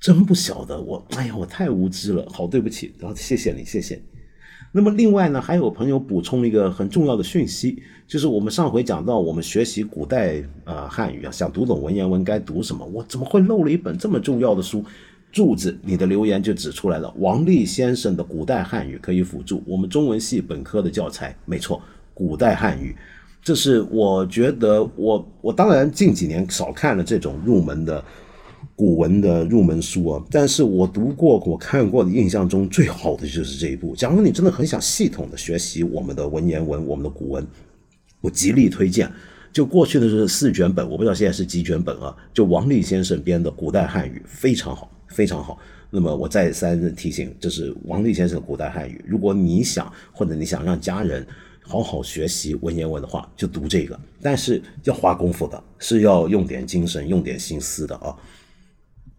[SPEAKER 1] 真不晓得。我哎呀，我太无知了，好对不起。然后谢谢你，谢谢。那么另外呢，还有朋友补充了一个很重要的讯息，就是我们上回讲到，我们学习古代呃汉语啊，想读懂文言文该读什么？我怎么会漏了一本这么重要的书？柱子，你的留言就指出来了，王立先生的古代汉语可以辅助我们中文系本科的教材。没错，古代汉语，这是我觉得我我当然近几年少看了这种入门的。古文的入门书啊，但是我读过、我看过的印象中最好的就是这一部。假如你真的很想系统的学习我们的文言文、我们的古文，我极力推荐。就过去的是四卷本，我不知道现在是几卷本啊。就王立先生编的古代汉语非常好，非常好。那么我再三提醒，这是王立先生的古代汉语。如果你想或者你想让家人好好学习文言文的话，就读这个。但是要花功夫的，是要用点精神、用点心思的啊。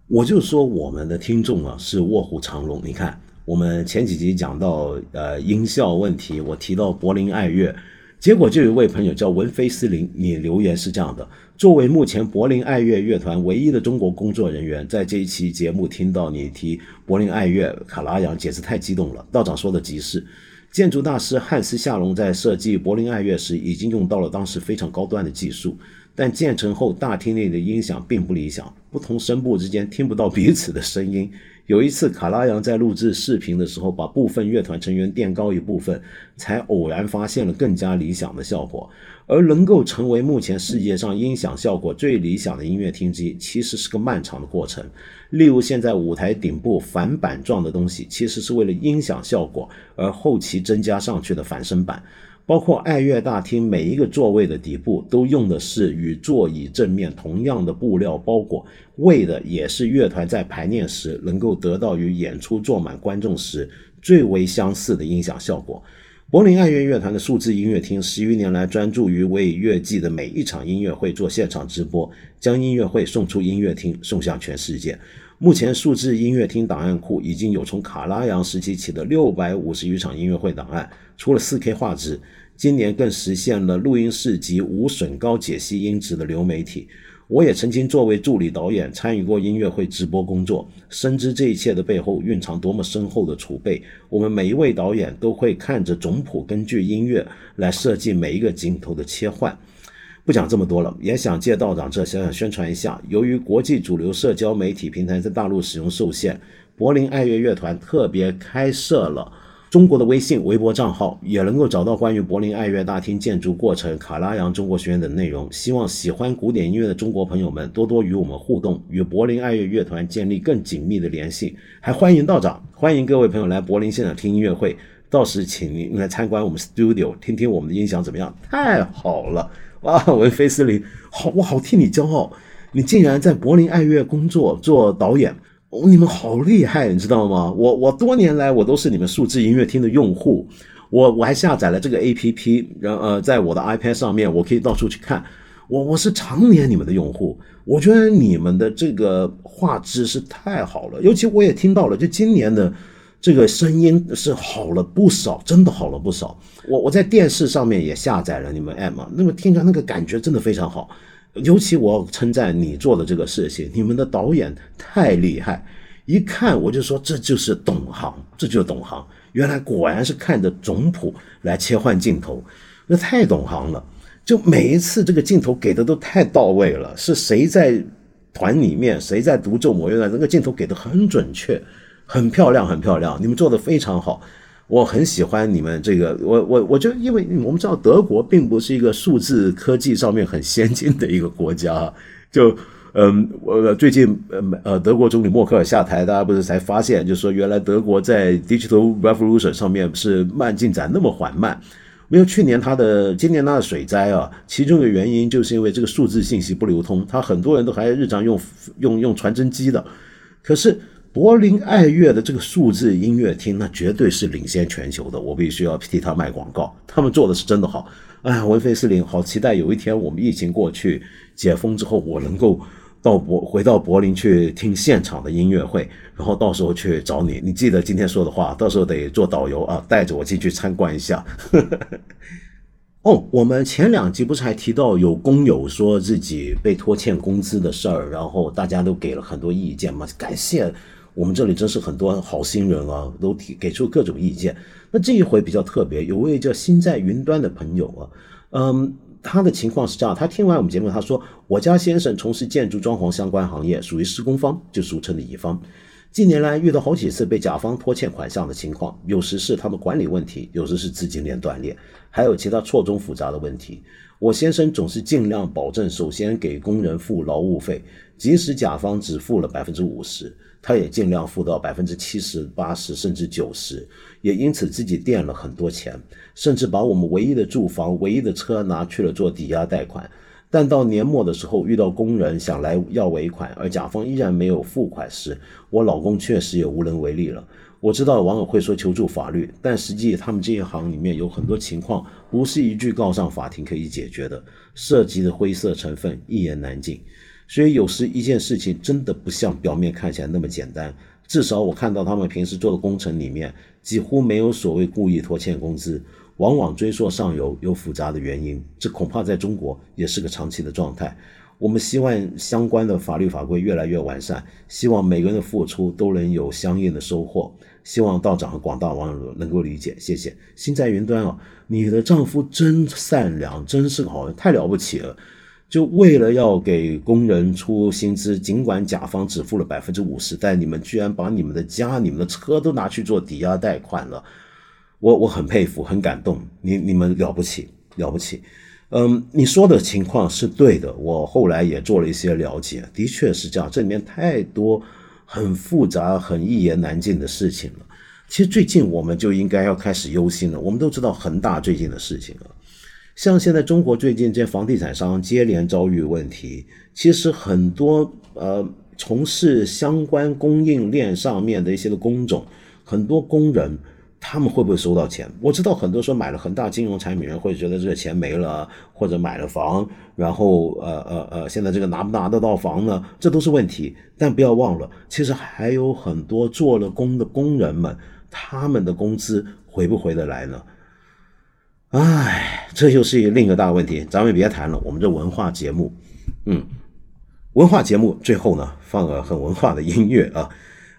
[SPEAKER 1] 我就说我们的听众啊是卧虎藏龙。你看，我们前几集讲到呃音效问题，我提到柏林爱乐，结果就有一位朋友叫文菲斯林，你留言是这样的：作为目前柏林爱乐乐团唯一的中国工作人员，在这一期节目听到你提柏林爱乐卡拉扬，简直太激动了。道长说的极是，建筑大师汉斯夏隆在设计柏林爱乐时，已经用到了当时非常高端的技术。但建成后，大厅内的音响并不理想，不同声部之间听不到彼此的声音。有一次，卡拉扬在录制视频的时候，把部分乐团成员垫高一部分，才偶然发现了更加理想的效果。而能够成为目前世界上音响效果最理想的音乐厅机，其实是个漫长的过程。例如，现在舞台顶部反板状的东西，其实是为了音响效果而后期增加上去的反声板。包括爱乐大厅每一个座位的底部都用的是与座椅正面同样的布料包裹，为的也是乐团在排练时能够得到与演出坐满观众时最为相似的音响效果。柏林爱乐乐团的数字音乐厅十余年来专注于为乐季的每一场音乐会做现场直播，将音乐会送出音乐厅，送向全世界。目前，数字音乐厅档案库已经有从卡拉扬时期起的六百五十余场音乐会档案，除了四 K 画质，今年更实现了录音室级无损高解析音质的流媒体。我也曾经作为助理导演参与过音乐会直播工作，深知这一切的背后蕴藏多么深厚的储备。我们每一位导演都会看着总谱，根据音乐来设计每一个镜头的切换。不讲这么多了，也想借道长这小小宣传一下。由于国际主流社交媒体平台在大陆使用受限，柏林爱乐乐团特别开设了。中国的微信、微博账号也能够找到关于柏林爱乐大厅建筑过程、卡拉扬中国学院等内容。希望喜欢古典音乐的中国朋友们多多与我们互动，与柏林爱乐乐团建立更紧密的联系。还欢迎道长，欢迎各位朋友来柏林现场听音乐会。到时请您来参观我们 studio，听听我们的音响怎么样？太好了！啊，文菲斯林，好，我好替你骄傲，你竟然在柏林爱乐工作做导演。哦你们好厉害，你知道吗？我我多年来我都是你们数字音乐厅的用户，我我还下载了这个 A P P，然呃，在我的 iPad 上面我可以到处去看。我我是常年你们的用户，我觉得你们的这个画质是太好了，尤其我也听到了，就今年的这个声音是好了不少，真的好了不少。我我在电视上面也下载了你们 App，那么听着那个感觉真的非常好。尤其我要称赞你做的这个事情，你们的导演太厉害，一看我就说这就是懂行，这就是懂行。原来果然是看着总谱来切换镜头，那太懂行了。就每一次这个镜头给的都太到位了，是谁在团里面，谁在独奏某一段，这个镜头给的很准确，很漂亮，很漂亮。你们做的非常好。我很喜欢你们这个，我我我就因为我们知道德国并不是一个数字科技上面很先进的一个国家，就嗯，我最近呃呃德国总理默克尔下台，大家不是才发现，就是说原来德国在 digital revolution 上面是慢进展那么缓慢，没有去年他的今年他的水灾啊，其中的原因就是因为这个数字信息不流通，他很多人都还日常用用用传真机的，可是。柏林爱乐的这个数字音乐厅，那绝对是领先全球的。我必须要替他卖广告，他们做的是真的好。哎，文菲斯林，好期待有一天我们疫情过去解封之后，我能够到柏回到柏林去听现场的音乐会，然后到时候去找你。你记得今天说的话，到时候得做导游啊，带着我进去参观一下。哦，我们前两集不是还提到有工友说自己被拖欠工资的事儿，然后大家都给了很多意见嘛，感谢。我们这里真是很多好心人啊，都提给出各种意见。那这一回比较特别，有位叫心在云端的朋友啊，嗯，他的情况是这样：他听完我们节目，他说，我家先生从事建筑装潢相关行业，属于施工方，就俗称的乙方。近年来遇到好几次被甲方拖欠款项的情况，有时是他们管理问题，有时是资金链断裂，还有其他错综复杂的问题。我先生总是尽量保证，首先给工人付劳务费，即使甲方只付了百分之五十。他也尽量付到百分之七十八十甚至九十，也因此自己垫了很多钱，甚至把我们唯一的住房、唯一的车拿去了做抵押贷款。但到年末的时候，遇到工人想来要尾款，而甲方依然没有付款时，我老公确实也无能为力了。我知道网友会说求助法律，但实际他们这一行里面有很多情况不是一句告上法庭可以解决的，涉及的灰色成分一言难尽。所以有时一件事情真的不像表面看起来那么简单。至少我看到他们平时做的工程里面，几乎没有所谓故意拖欠工资，往往追溯上游有复杂的原因。这恐怕在中国也是个长期的状态。我们希望相关的法律法规越来越完善，希望每个人的付出都能有相应的收获。希望道长和广大网友能够理解，谢谢。心在云端啊，你的丈夫真善良，真是个好人，太了不起了。就为了要给工人出薪资，尽管甲方只付了百分之五十，但你们居然把你们的家、你们的车都拿去做抵押贷款了，我我很佩服，很感动，你你们了不起，了不起。嗯，你说的情况是对的，我后来也做了一些了解，的确是这样，这里面太多很复杂、很一言难尽的事情了。其实最近我们就应该要开始忧心了，我们都知道恒大最近的事情了。像现在中国最近这些房地产商接连遭遇问题，其实很多呃从事相关供应链上面的一些的工种，很多工人他们会不会收到钱？我知道很多说买了恒大金融产品人会觉得这个钱没了，或者买了房，然后呃呃呃，现在这个拿不拿得到房呢？这都是问题。但不要忘了，其实还有很多做了工的工人们，他们的工资回不回得来呢？唉，这又是另一个大问题。咱们别谈了，我们这文化节目，嗯，文化节目最后呢放个很文化的音乐啊。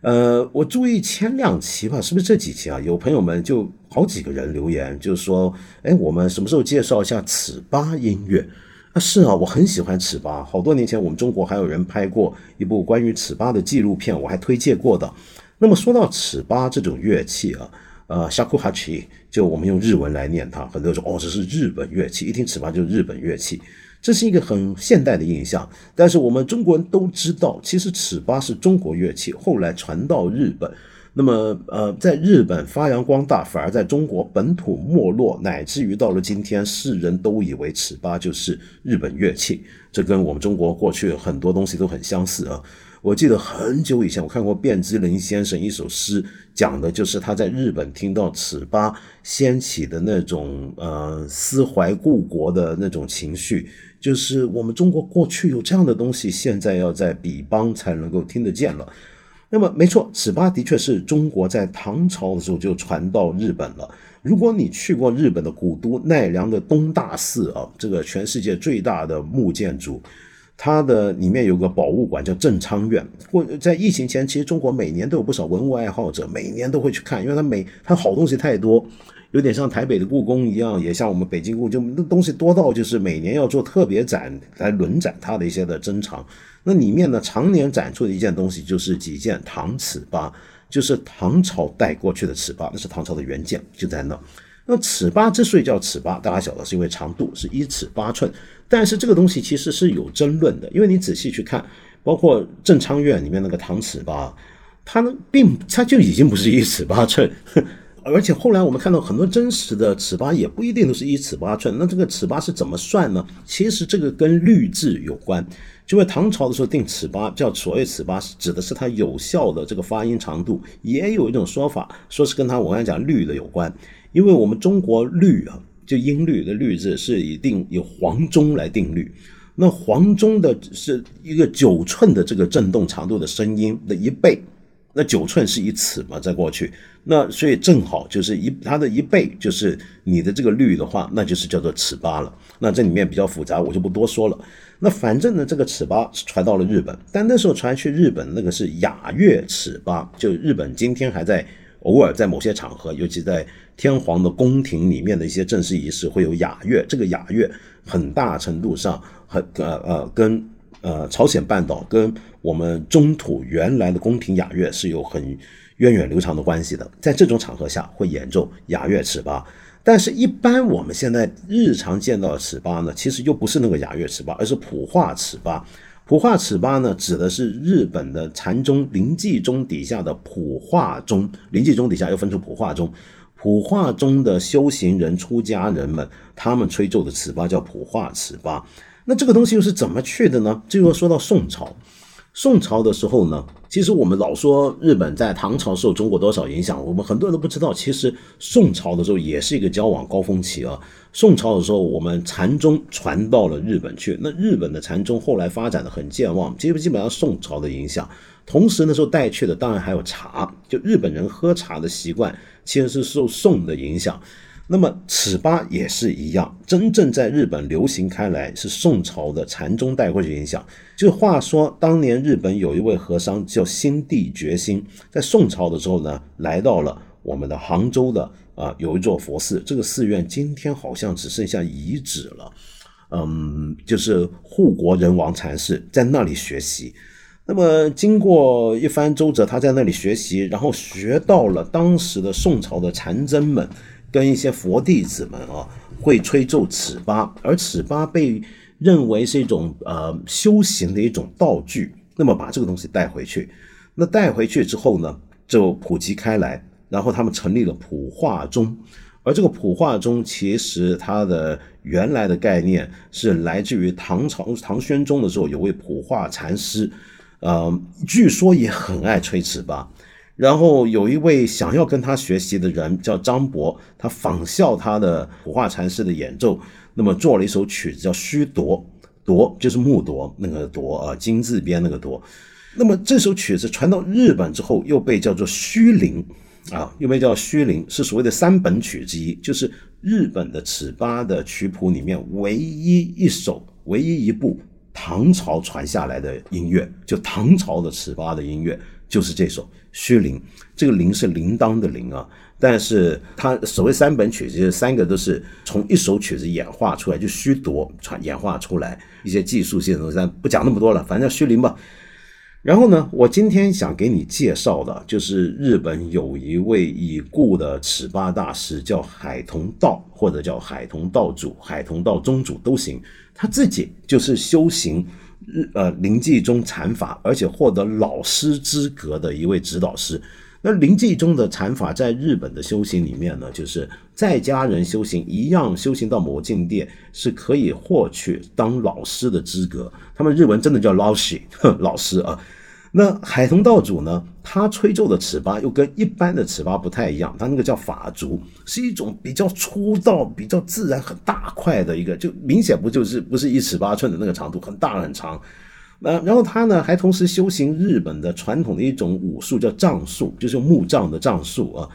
[SPEAKER 1] 呃，我注意前两期吧，是不是这几期啊？有朋友们就好几个人留言，就是说，哎，我们什么时候介绍一下尺八音乐？啊，是啊，我很喜欢尺八，好多年前我们中国还有人拍过一部关于尺八的纪录片，我还推荐过的。那么说到尺八这种乐器啊，呃，shakuhachi，就我们用日文来念它，很多人说，哦，这是日本乐器，一听尺八就是日本乐器。这是一个很现代的印象，但是我们中国人都知道，其实尺八是中国乐器，后来传到日本，那么呃，在日本发扬光大，反而在中国本土没落，乃至于到了今天，世人都以为尺八就是日本乐器，这跟我们中国过去很多东西都很相似啊。我记得很久以前，我看过卞之琳先生一首诗，讲的就是他在日本听到尺八掀起的那种呃思怀故国的那种情绪。就是我们中国过去有这样的东西，现在要在比邦才能够听得见了。那么，没错，尺八的确是中国在唐朝的时候就传到日本了。如果你去过日本的古都奈良的东大寺啊，这个全世界最大的木建筑，它的里面有个博物馆叫正昌院。或在疫情前，其实中国每年都有不少文物爱好者，每年都会去看，因为它每它好东西太多。有点像台北的故宫一样，也像我们北京故宫，那东西多到就是每年要做特别展来轮展它的一些的珍藏。那里面呢，常年展出的一件东西就是几件唐尺八，就是唐朝带过去的尺八，那是唐朝的原件，就在那。那尺八之所以叫尺八，大家晓得是因为长度是一尺八寸，但是这个东西其实是有争论的，因为你仔细去看，包括正昌院里面那个唐尺八，它呢并它就已经不是一尺八寸。而且后来我们看到很多真实的尺八也不一定都是一尺八寸，那这个尺八是怎么算呢？其实这个跟律制有关，就为唐朝的时候定尺八，叫所谓尺八，指的是它有效的这个发音长度。也有一种说法，说是跟它我刚才讲律的有关，因为我们中国律啊，就音律的律字是以定以黄钟来定律，那黄钟的是一个九寸的这个振动长度的声音的一倍。那九寸是一尺嘛，在过去，那所以正好就是一它的一倍，就是你的这个律的话，那就是叫做尺八了。那这里面比较复杂，我就不多说了。那反正呢，这个尺八是传到了日本，但那时候传去日本那个是雅乐尺八，就日本今天还在偶尔在某些场合，尤其在天皇的宫廷里面的一些正式仪式会有雅乐。这个雅乐很大程度上很呃呃跟。呃，朝鲜半岛跟我们中土原来的宫廷雅乐是有很源远流长的关系的，在这种场合下会演奏雅乐尺八，但是，一般我们现在日常见到的尺八呢，其实又不是那个雅乐尺八，而是普化尺八。普化尺八呢，指的是日本的禅宗灵济宗底下的普化宗，灵济宗底下又分出普化宗，普化宗的修行人、出家人们，他们吹奏的尺八叫普化尺八。那这个东西又是怎么去的呢？这又说到宋朝，宋朝的时候呢，其实我们老说日本在唐朝受中国多少影响，我们很多人都不知道。其实宋朝的时候也是一个交往高峰期啊。宋朝的时候，我们禅宗传到了日本去，那日本的禅宗后来发展的很健忘，基本基本上宋朝的影响。同时那时候带去的当然还有茶，就日本人喝茶的习惯其实是受宋的影响。那么尺八也是一样，真正在日本流行开来是宋朝的禅宗带过去影响。就话说，当年日本有一位和尚叫心地觉心，在宋朝的时候呢，来到了我们的杭州的啊有一座佛寺，这个寺院今天好像只剩下遗址了，嗯，就是护国人王禅师在那里学习。那么经过一番周折，他在那里学习，然后学到了当时的宋朝的禅僧们。跟一些佛弟子们啊，会吹奏尺八，而尺八被认为是一种呃修行的一种道具。那么把这个东西带回去，那带回去之后呢，就普及开来，然后他们成立了普化宗。而这个普化宗其实它的原来的概念是来自于唐朝唐宣宗的时候，有位普化禅师，呃，据说也很爱吹尺八。然后有一位想要跟他学习的人叫张博，他仿效他的普化禅师的演奏，那么做了一首曲子叫《虚铎》，铎就是木铎那个铎啊，金字边那个铎。那么这首曲子传到日本之后，又被叫做虚灵啊，又被叫虚灵，是所谓的三本曲之一，就是日本的尺八的曲谱里面唯一一首、唯一一部唐朝传下来的音乐，就唐朝的尺八的音乐。就是这首《虚铃》，这个“铃”是铃铛的“铃”啊，但是它所谓三本曲子，三个都是从一首曲子演化出来，就虚夺传演化出来一些技术性的东西，咱不讲那么多了，反正叫虚铃吧。然后呢，我今天想给你介绍的，就是日本有一位已故的尺八大师，叫海童道，或者叫海童道主、海童道宗主都行，他自己就是修行。日呃灵济宗禅法，而且获得老师资格的一位指导师。那灵济宗的禅法在日本的修行里面呢，就是在家人修行一样，修行到某个境界是可以获取当老师的资格。他们日文真的叫老师，老师啊。那海通道主呢？他吹奏的尺八又跟一般的尺八不太一样，他那个叫法竹，是一种比较粗糙、比较自然、很大块的一个，就明显不就是不是一尺八寸的那个长度，很大很长。那然后他呢，还同时修行日本的传统的一种武术，叫杖术，就是用木杖的杖术啊。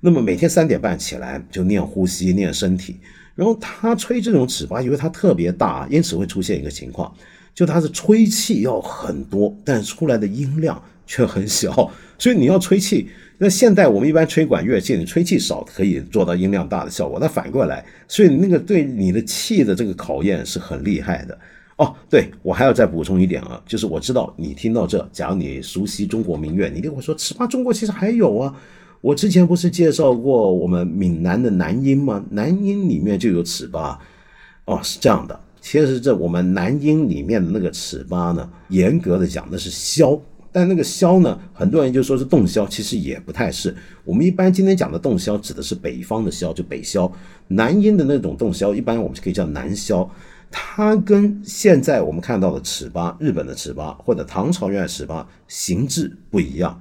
[SPEAKER 1] 那么每天三点半起来就练呼吸、练身体。然后他吹这种尺八，因为它特别大，因此会出现一个情况。就它是吹气要很多，但出来的音量却很小，所以你要吹气。那现代我们一般吹管乐器，你吹气少可以做到音量大的效果。那反过来，所以那个对你的气的这个考验是很厉害的。哦，对我还要再补充一点啊，就是我知道你听到这，假如你熟悉中国民乐，你跟我说尺八中国其实还有啊。我之前不是介绍过我们闽南的南音吗？南音里面就有尺八。哦，是这样的。其实这我们南音里面的那个尺八呢，严格的讲的是箫，但那个箫呢，很多人就说是洞箫，其实也不太是。我们一般今天讲的洞箫指的是北方的箫，就北箫。南音的那种洞箫，一般我们可以叫南箫。它跟现在我们看到的尺八，日本的尺八或者唐朝原来尺八形制不一样，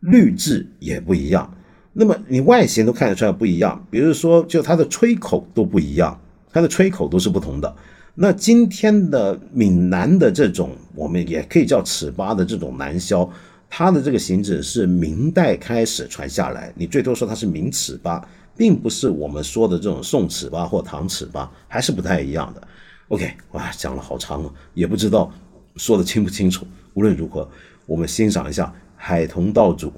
[SPEAKER 1] 律制也不一样。那么你外形都看得出来不一样，比如说就它的吹口都不一样，它的吹口都是不同的。那今天的闽南的这种，我们也可以叫尺八的这种南箫，它的这个形制是明代开始传下来，你最多说它是明尺八，并不是我们说的这种宋尺八或唐尺八，还是不太一样的。OK，哇，讲了好长啊，也不知道说的清不清楚。无论如何，我们欣赏一下海桐道主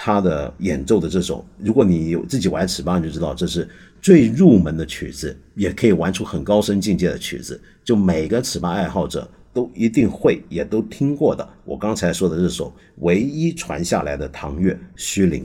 [SPEAKER 1] 他的演奏的这首，如果你有自己玩尺八，你就知道这是。最入门的曲子，也可以玩出很高深境界的曲子，就每个尺八爱好者都一定会，也都听过的。我刚才说的这首唯一传下来的唐乐《虚灵》。